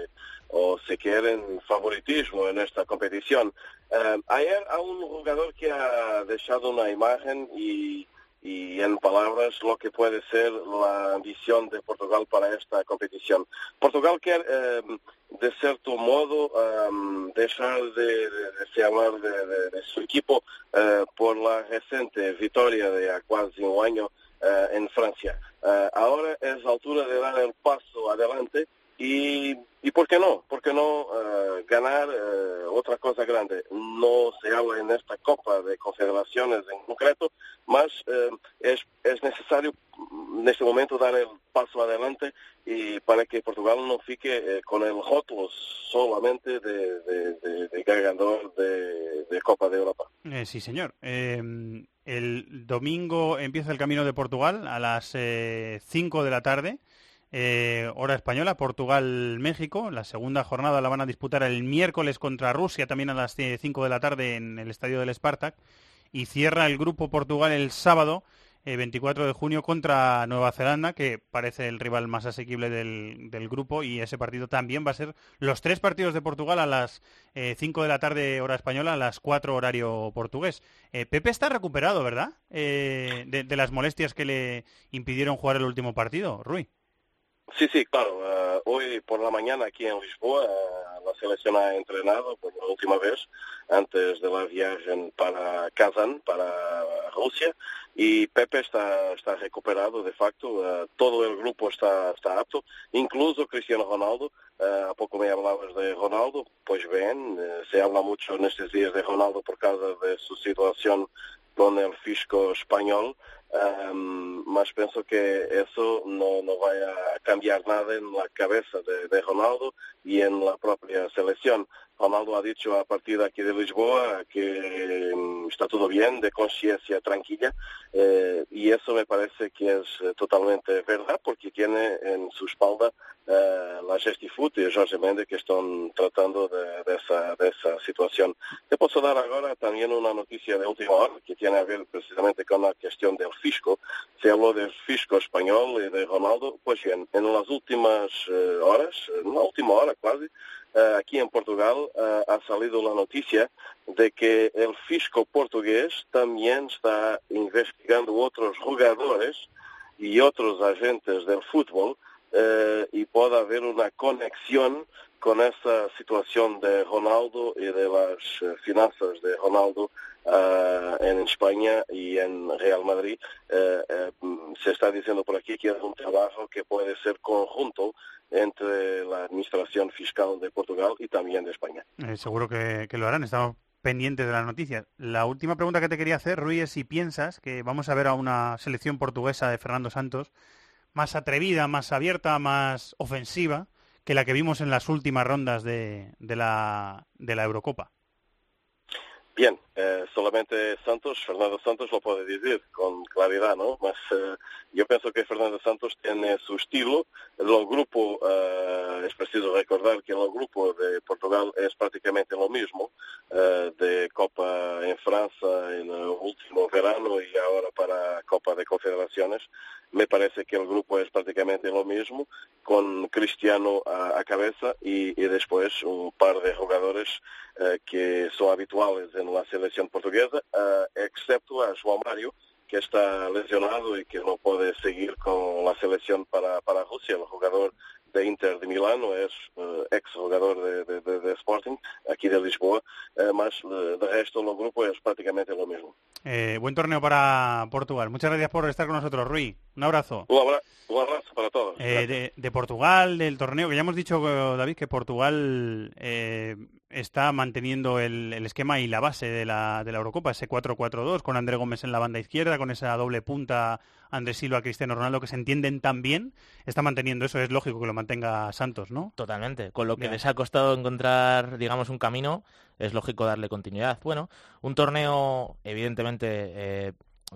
o se quieren favoritismo en esta competición. Eh, ayer hay un jugador que ha dejado una imagen y, y en palabras lo que puede ser la ambición de Portugal para esta competición. Portugal quiere, eh, de cierto modo, eh, dejar de, de, hablar de, su equipo por la reciente victoria de hace casi un año en Francia. ahora es la altura de dar el paso adelante y, y por qué no, por qué no uh, ganar uh, otra cosa grande. No se habla en esta Copa de Confederaciones en concreto, más uh, es, es necesario en este momento dar el paso adelante y para que Portugal no fique con el rótulo solamente de, de, de, ganador de, Copa de Europa. Eh, sí, señor. Eh, el domingo empieza el camino de Portugal a las 5 eh, de la tarde. Eh, hora española, Portugal-México. La segunda jornada la van a disputar el miércoles contra Rusia, también a las 5 de la tarde en el estadio del Spartak. Y cierra el grupo Portugal el sábado, 24 eh, de junio, contra Nueva Zelanda, que parece el rival más asequible del, grupo. Y ese partido también va a ser los tres partidos de Portugal a las 5 eh, de la tarde, hora española, a las 4 horario portugués. Pepe está recuperado, ¿verdad? De, de las molestias que le impidieron jugar el último partido, Rui. Sí, sí, claro. Uh, hoy por la mañana aquí en Lisboa uh, la selección ha entrenado por la última vez antes de la viaje para Kazán, para Rusia, y Pepe está, está recuperado de facto. Uh, todo el grupo está, está apto, incluso Cristiano Ronaldo. a poco me hablabas de Ronaldo, pues bien, se habla mucho en estos días de Ronaldo por causa de su situación con el fisco español. Um, mas penso que eso no, no vai a cambiar nada en la cabeza de, de Ronaldo y en la propia selección. Ronaldo ha dicho a partir de aquí de Lisboa que um, está todo bien, de conciencia tranquila, eh, y eso me parece que es eh, totalmente verdad, porque tiene en su espalda eh, la Gestifoot y Jorge Mendes que están tratando de, de, esa, de esa situación. Te puedo dar ahora también una noticia de última hora que tiene a ver precisamente con la cuestión del fisco. Se habló del fisco español y de Ronaldo. Pues bien, en las últimas uh, horas, en la última hora casi, aquí en Portugal ha salido la noticia de que el fisco portugués también está investigando otros jugadores y otros agentes del fútbol y puede haber una conexión con esa situación de Ronaldo y de las finanzas de Ronaldo uh, en España y en Real Madrid. Uh, uh, se está diciendo por aquí que es un trabajo que puede ser conjunto entre la Administración Fiscal de Portugal y también de España. Eh, seguro que, que, lo harán. Estamos pendientes de las noticias. La última pregunta que te quería hacer, Rui, es si piensas que vamos a ver a una selección portuguesa de Fernando Santos más atrevida, más abierta, más ofensiva que la que vimos en las últimas rondas de, de, la, de la Eurocopa. Bien, eh, solamente Santos, Fernando Santos lo puede decir con claridad, ¿no? Mas eh, yo pienso que Fernando Santos tiene su estilo. El grupo, eh, es preciso recordar que el grupo de Portugal es prácticamente lo mismo, de Copa en Francia en el último verano y ahora para Copa de Confederaciones. Me parece que el grupo es prácticamente lo mismo, con Cristiano a, a cabeza y, y después un par de jugadores eh, que son habituales la selección portuguesa, eh, excepto a João Mario, que está lesionado y que no puede seguir con la selección para, para Rusia, el jugador de Inter de Milano, es uh, ex jugador de, de, de, de, Sporting, aquí de Lisboa, uh, mas uh, de resto el grupo es prácticamente lo mismo. buen torneo para Portugal. Muchas gracias por estar con nosotros, Rui. Un abrazo. Un abrazo, un abrazo para todos. De, de, Portugal, del torneo, que ya hemos dicho, David, que Portugal está manteniendo el, el, esquema y la base de la, de la Eurocopa, ese 4-4-2, con André Gómez en la banda izquierda, con esa doble punta Andrés Silva, Cristiano Ronaldo, que se entienden tan bien, está manteniendo eso, es lógico que lo mantenga Santos, ¿no? Totalmente, con lo que les ha costado encontrar, digamos, un camino, es lógico darle continuidad. Bueno, un torneo, evidentemente, eh,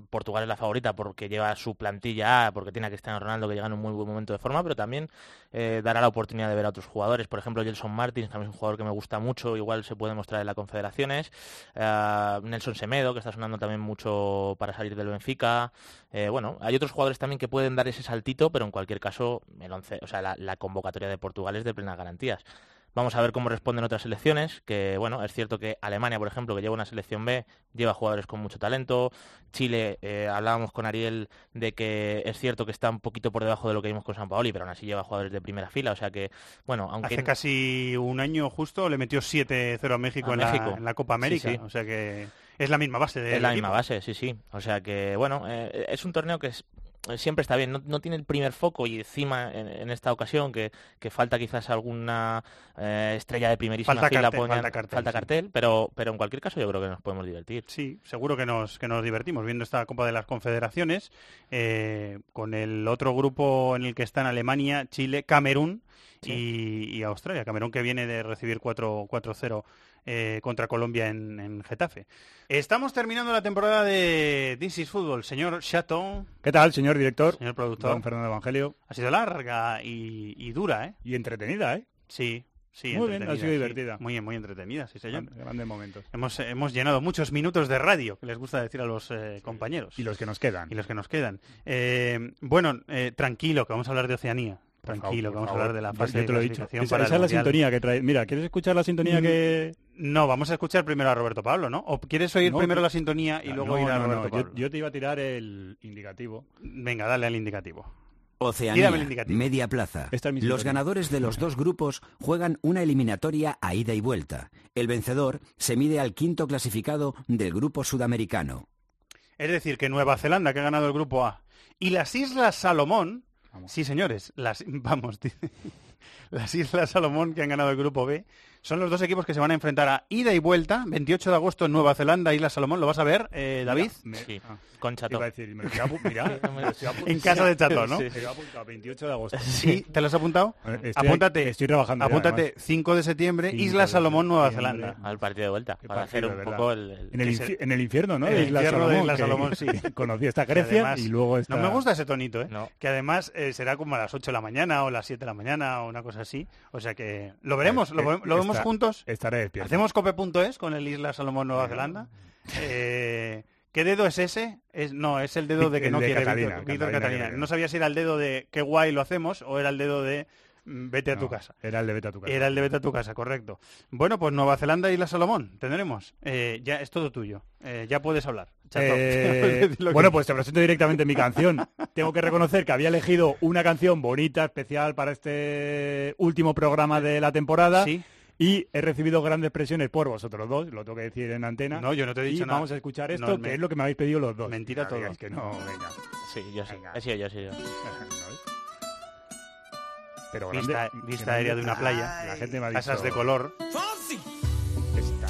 Portugal es la favorita porque lleva su plantilla porque tiene a Cristiano Ronaldo que llega en un muy buen momento de forma, pero también eh, dará la oportunidad de ver a otros jugadores. Por ejemplo, Gelson Martins también es un jugador que me gusta mucho, igual se puede mostrar en la Confederaciones. Eh, Nelson Semedo, que está sonando también mucho para salir del Benfica. Eh, bueno, hay otros jugadores también que pueden dar ese saltito, pero en cualquier caso, el once, o sea, la convocatoria de Portugal es de plenas garantías. Vamos a ver cómo responden otras selecciones, que bueno, es cierto que Alemania, por ejemplo, que lleva una selección B, lleva jugadores con mucho talento. Chile, eh, hablábamos con Ariel de que es cierto que está un poquito por debajo de lo que vimos con San Paoli, pero aún así lleva jugadores de primera fila, o sea que, bueno, aunque... Hace casi un año justo le metió 7-0 a México, A en, México. La, en la Copa América, Sí, sí. o sea que es la misma base de Es la misma base, sí, sí. O sea que, bueno, eh, es un torneo que es- siempre está bien. No, no tiene el primer foco y encima en, en esta ocasión que, que falta quizás alguna eh, estrella de primerísima Falta fila. cartel, pongan- falta cartel, pero, pero en cualquier caso yo creo que nos podemos divertir. Sí, seguro que nos, que nos divertimos viendo esta Copa de las Confederaciones eh, con el otro grupo en el que están Alemania, Chile, Camerún y, y Australia. Camerún que viene de recibir 4 4-0 eh, contra Colombia en, en Getafe. Estamos terminando la temporada de This is Football. Señor Chaton, ¿Qué tal, señor director? señor productor. Don Fernando Evangelio. Ha sido larga y, y dura, ¿eh? Y entretenida, ¿eh? Sí, sí, Muy bien, ha sido sí. divertida. Muy, muy entretenida, sí, señor. Gran- Grandes momentos. Hemos, hemos llenado muchos minutos de radio, que les gusta decir a los eh, compañeros. Y los que nos quedan. Y los que nos quedan. Eh, bueno, eh, tranquilo, que vamos a hablar de Oceanía. Tranquilo, favor, que vamos a hablar de la fase yo de te lo he dicho. clasificación Esa, para esa el es la Mundial. sintonía que trae. Mira, ¿quieres escuchar la sintonía Mm, que...? No, vamos a escuchar primero a Roberto Pablo, ¿no? ¿O quieres oír No, primero que- la sintonía y Ah, luego no, ir a Roberto yo- Pablo? Yo, te iba a tirar el indicativo. Venga, dale al indicativo. Oceanía, el indicativo. media plaza. Es Los sintonía. ganadores de los dos grupos juegan una eliminatoria a ida y vuelta. El vencedor se mide al quinto clasificado del grupo sudamericano. Es decir, que Nueva Zelanda, que ha ganado el grupo A, y las Islas Salomón, sí señores, las, [laughs] vamos, [laughs] las Islas Salomón, que han ganado el grupo B, son los dos equipos que se van a enfrentar a ida y vuelta, 28 de agosto en Nueva Zelanda, Islas Salomón, ¿lo vas a ver, eh, David? Me- Sí, ah, con Chato. [laughs] En casa de Chato, ¿no? Apuntado, 28 de agosto. Sí, ¿te lo has apuntado? Eh, estoy- apúntate, estoy trabajando apúntate, además. 5 de septiembre, 5 Islas de Salomón, Nueva. Zelanda. Al partido de vuelta, para hacer un poco el... el- En el, que infi- se- en el infierno, ¿no? El Isla infierno de Salomón, Isla Salomón, sí. [laughs] Conocí esta Grecia además- y luego esta... No me gusta ese tonito, ¿eh? No. Que además eh, será como a las 8 de la mañana o las 7 de la mañana o una cosa así. O sea que lo veremos, lo, lo vemos juntos. Estaré despierto. Hacemos cope.es con el Isla Salomón Nueva Zelanda. [laughs] Eh, ¿Qué dedo es ese? Es, no, es el dedo de que El no de quiere Catalina, Víctor, Víctor Catalina No sabía si era el dedo de qué guay lo hacemos o era el dedo de mm, vete a tu casa. Era el de vete a tu casa. Era el de vete a tu casa, correcto. Bueno, pues Nueva Zelanda y Isla Salomón, tendremos. Eh, ya es todo tuyo. Eh, ya puedes hablar. Eh, [laughs] bueno, pues te presento directamente mi canción. Tengo que reconocer que había elegido una canción bonita, especial para este último programa de la temporada. Sí. Y he recibido grandes presiones por vosotros dos, lo tengo que decir en antena. No, yo no te he dicho y nada. vamos a escuchar esto, No, que me- es lo que me habéis pedido los dos. Mentira todo. digáis que no, venga. Sí, yo sí. Venga. He sido yo, he sido yo. Pero Vista, grande- vista aérea de una playa. La gente me ha dicho... Casas de color. Esta.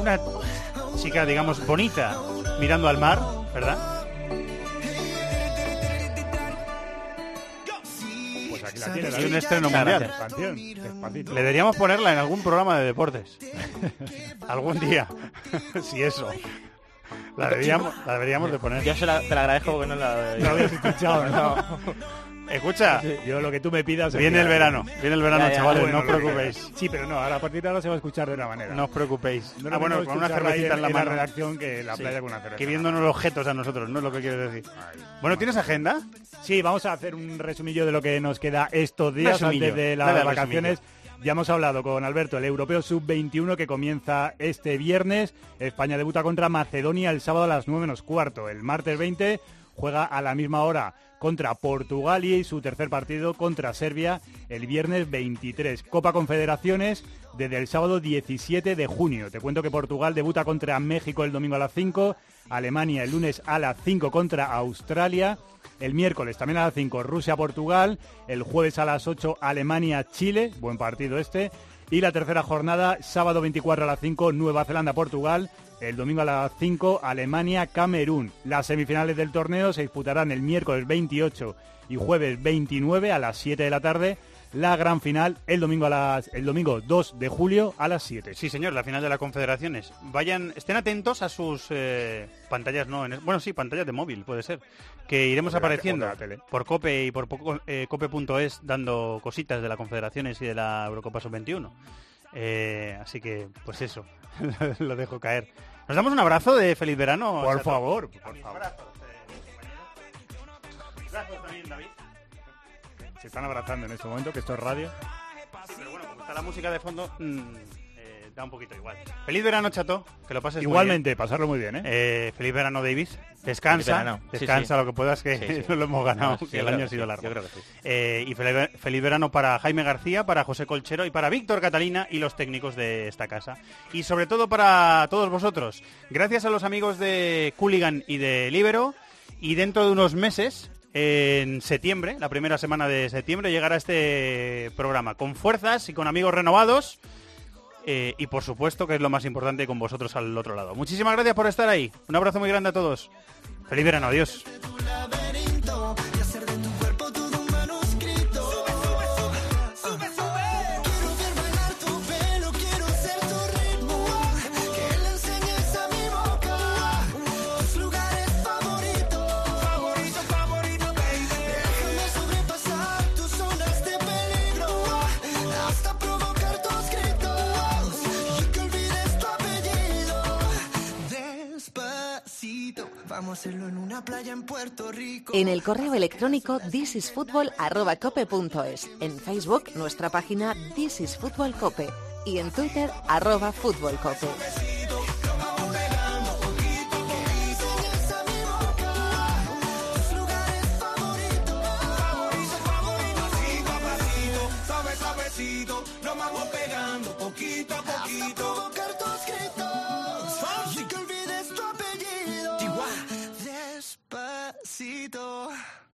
Una chica, digamos, bonita, mirando al mar, ¿verdad? La tienes. Y un estreno mundial. Canción, despacito. Le deberíamos ponerla en algún programa de deportes. [laughs] algún día. [laughs] si eso. La deberíamos, la deberíamos de poner. Yo se la, te la agradezco porque no la... [laughs] No habías escuchado, ¿no? Escucha, [laughs] Yo lo que tú me pidas... viene el verano. Viene el verano, Ya, ya, chavales, bueno, no os preocupéis. Sí, pero no, ahora a partir de ahora se va a escuchar de una manera. No os preocupéis. No ah, bueno, con una cervecita en la mano. redacción que la Sí. playa con una cerveza. Que viéndonos los objetos a nosotros, ¿no es lo que quieres decir? Bueno, ¿tienes agenda? Sí, vamos a hacer un resumillo de lo que nos queda estos días Resumillo. antes de las vacaciones. Ya hemos hablado con Alberto, el europeo sub-21 que comienza este viernes. España debuta contra Macedonia el sábado a las 9 menos cuarto. El martes 20 juega a la misma hora contra Portugal y su tercer partido contra Serbia el viernes 23. Copa Confederaciones desde el sábado 17 de junio. Te cuento que Portugal debuta contra México el domingo a las 5, Alemania el lunes a las 5 contra Australia, el miércoles también a las 5 Rusia-Portugal, el jueves a las 8 Alemania-Chile, buen partido este, y la tercera jornada sábado 24 a las 5 Nueva Zelanda-Portugal, el domingo a las 5 Alemania-Camerún. Las semifinales del torneo se disputarán el miércoles 28 y jueves 29 a las 7 de la tarde. La gran final el domingo, a las, el domingo 2 de julio a las 7. Sí, señor, la final de las confederaciones. Vayan, estén atentos a sus eh, pantallas, no, en bueno, sí, pantallas de móvil, puede ser, que iremos la apareciendo la tele. por Cope y por eh, cope.es dando cositas de la confederaciones y de la Eurocopa Sub-21. Eh, así que, pues eso, [laughs] lo dejo caer. ¿Nos damos un abrazo de feliz verano? Por Chato? favor, A por mis favor. brazos, eh, compañeros. Brazos también, David. Se están abrazando en este momento, que esto es radio. está la música de fondo, mm, eh, da un poquito igual. Feliz verano, Chato, que lo pases muy Igualmente, bien. pasarlo muy bien, ¿eh? Eh, feliz verano, Davis. Descansa, verano. Descansa sí. lo que puedas, que [laughs] no lo hemos ganado, No, que el año ha sido largo. yo creo que sí. Eh, y feliz, feliz verano para Jaime García, para José Colchero y para Víctor Catalina y los técnicos de esta casa. Y sobre todo para todos vosotros. Gracias a los amigos de Cooligan y de Libero. Y dentro de unos meses, en septiembre, la primera semana de septiembre, llegará este programa con fuerzas y con amigos renovados. eh, y por supuesto, que es lo más importante, con vosotros al otro lado. Muchísimas gracias por estar ahí. Un abrazo muy grande a todos. Feliz verano, adiós. Hacerlo en una playa en Puerto Rico. En el correo electrónico thisisfutbol@cope.es, en Facebook nuestra página This is Fútbol Cope y en Twitter arroba Fútbol Cope. Pasito a pasito, suave, suavecito, nos vamos pegando poquito a poquito. necesito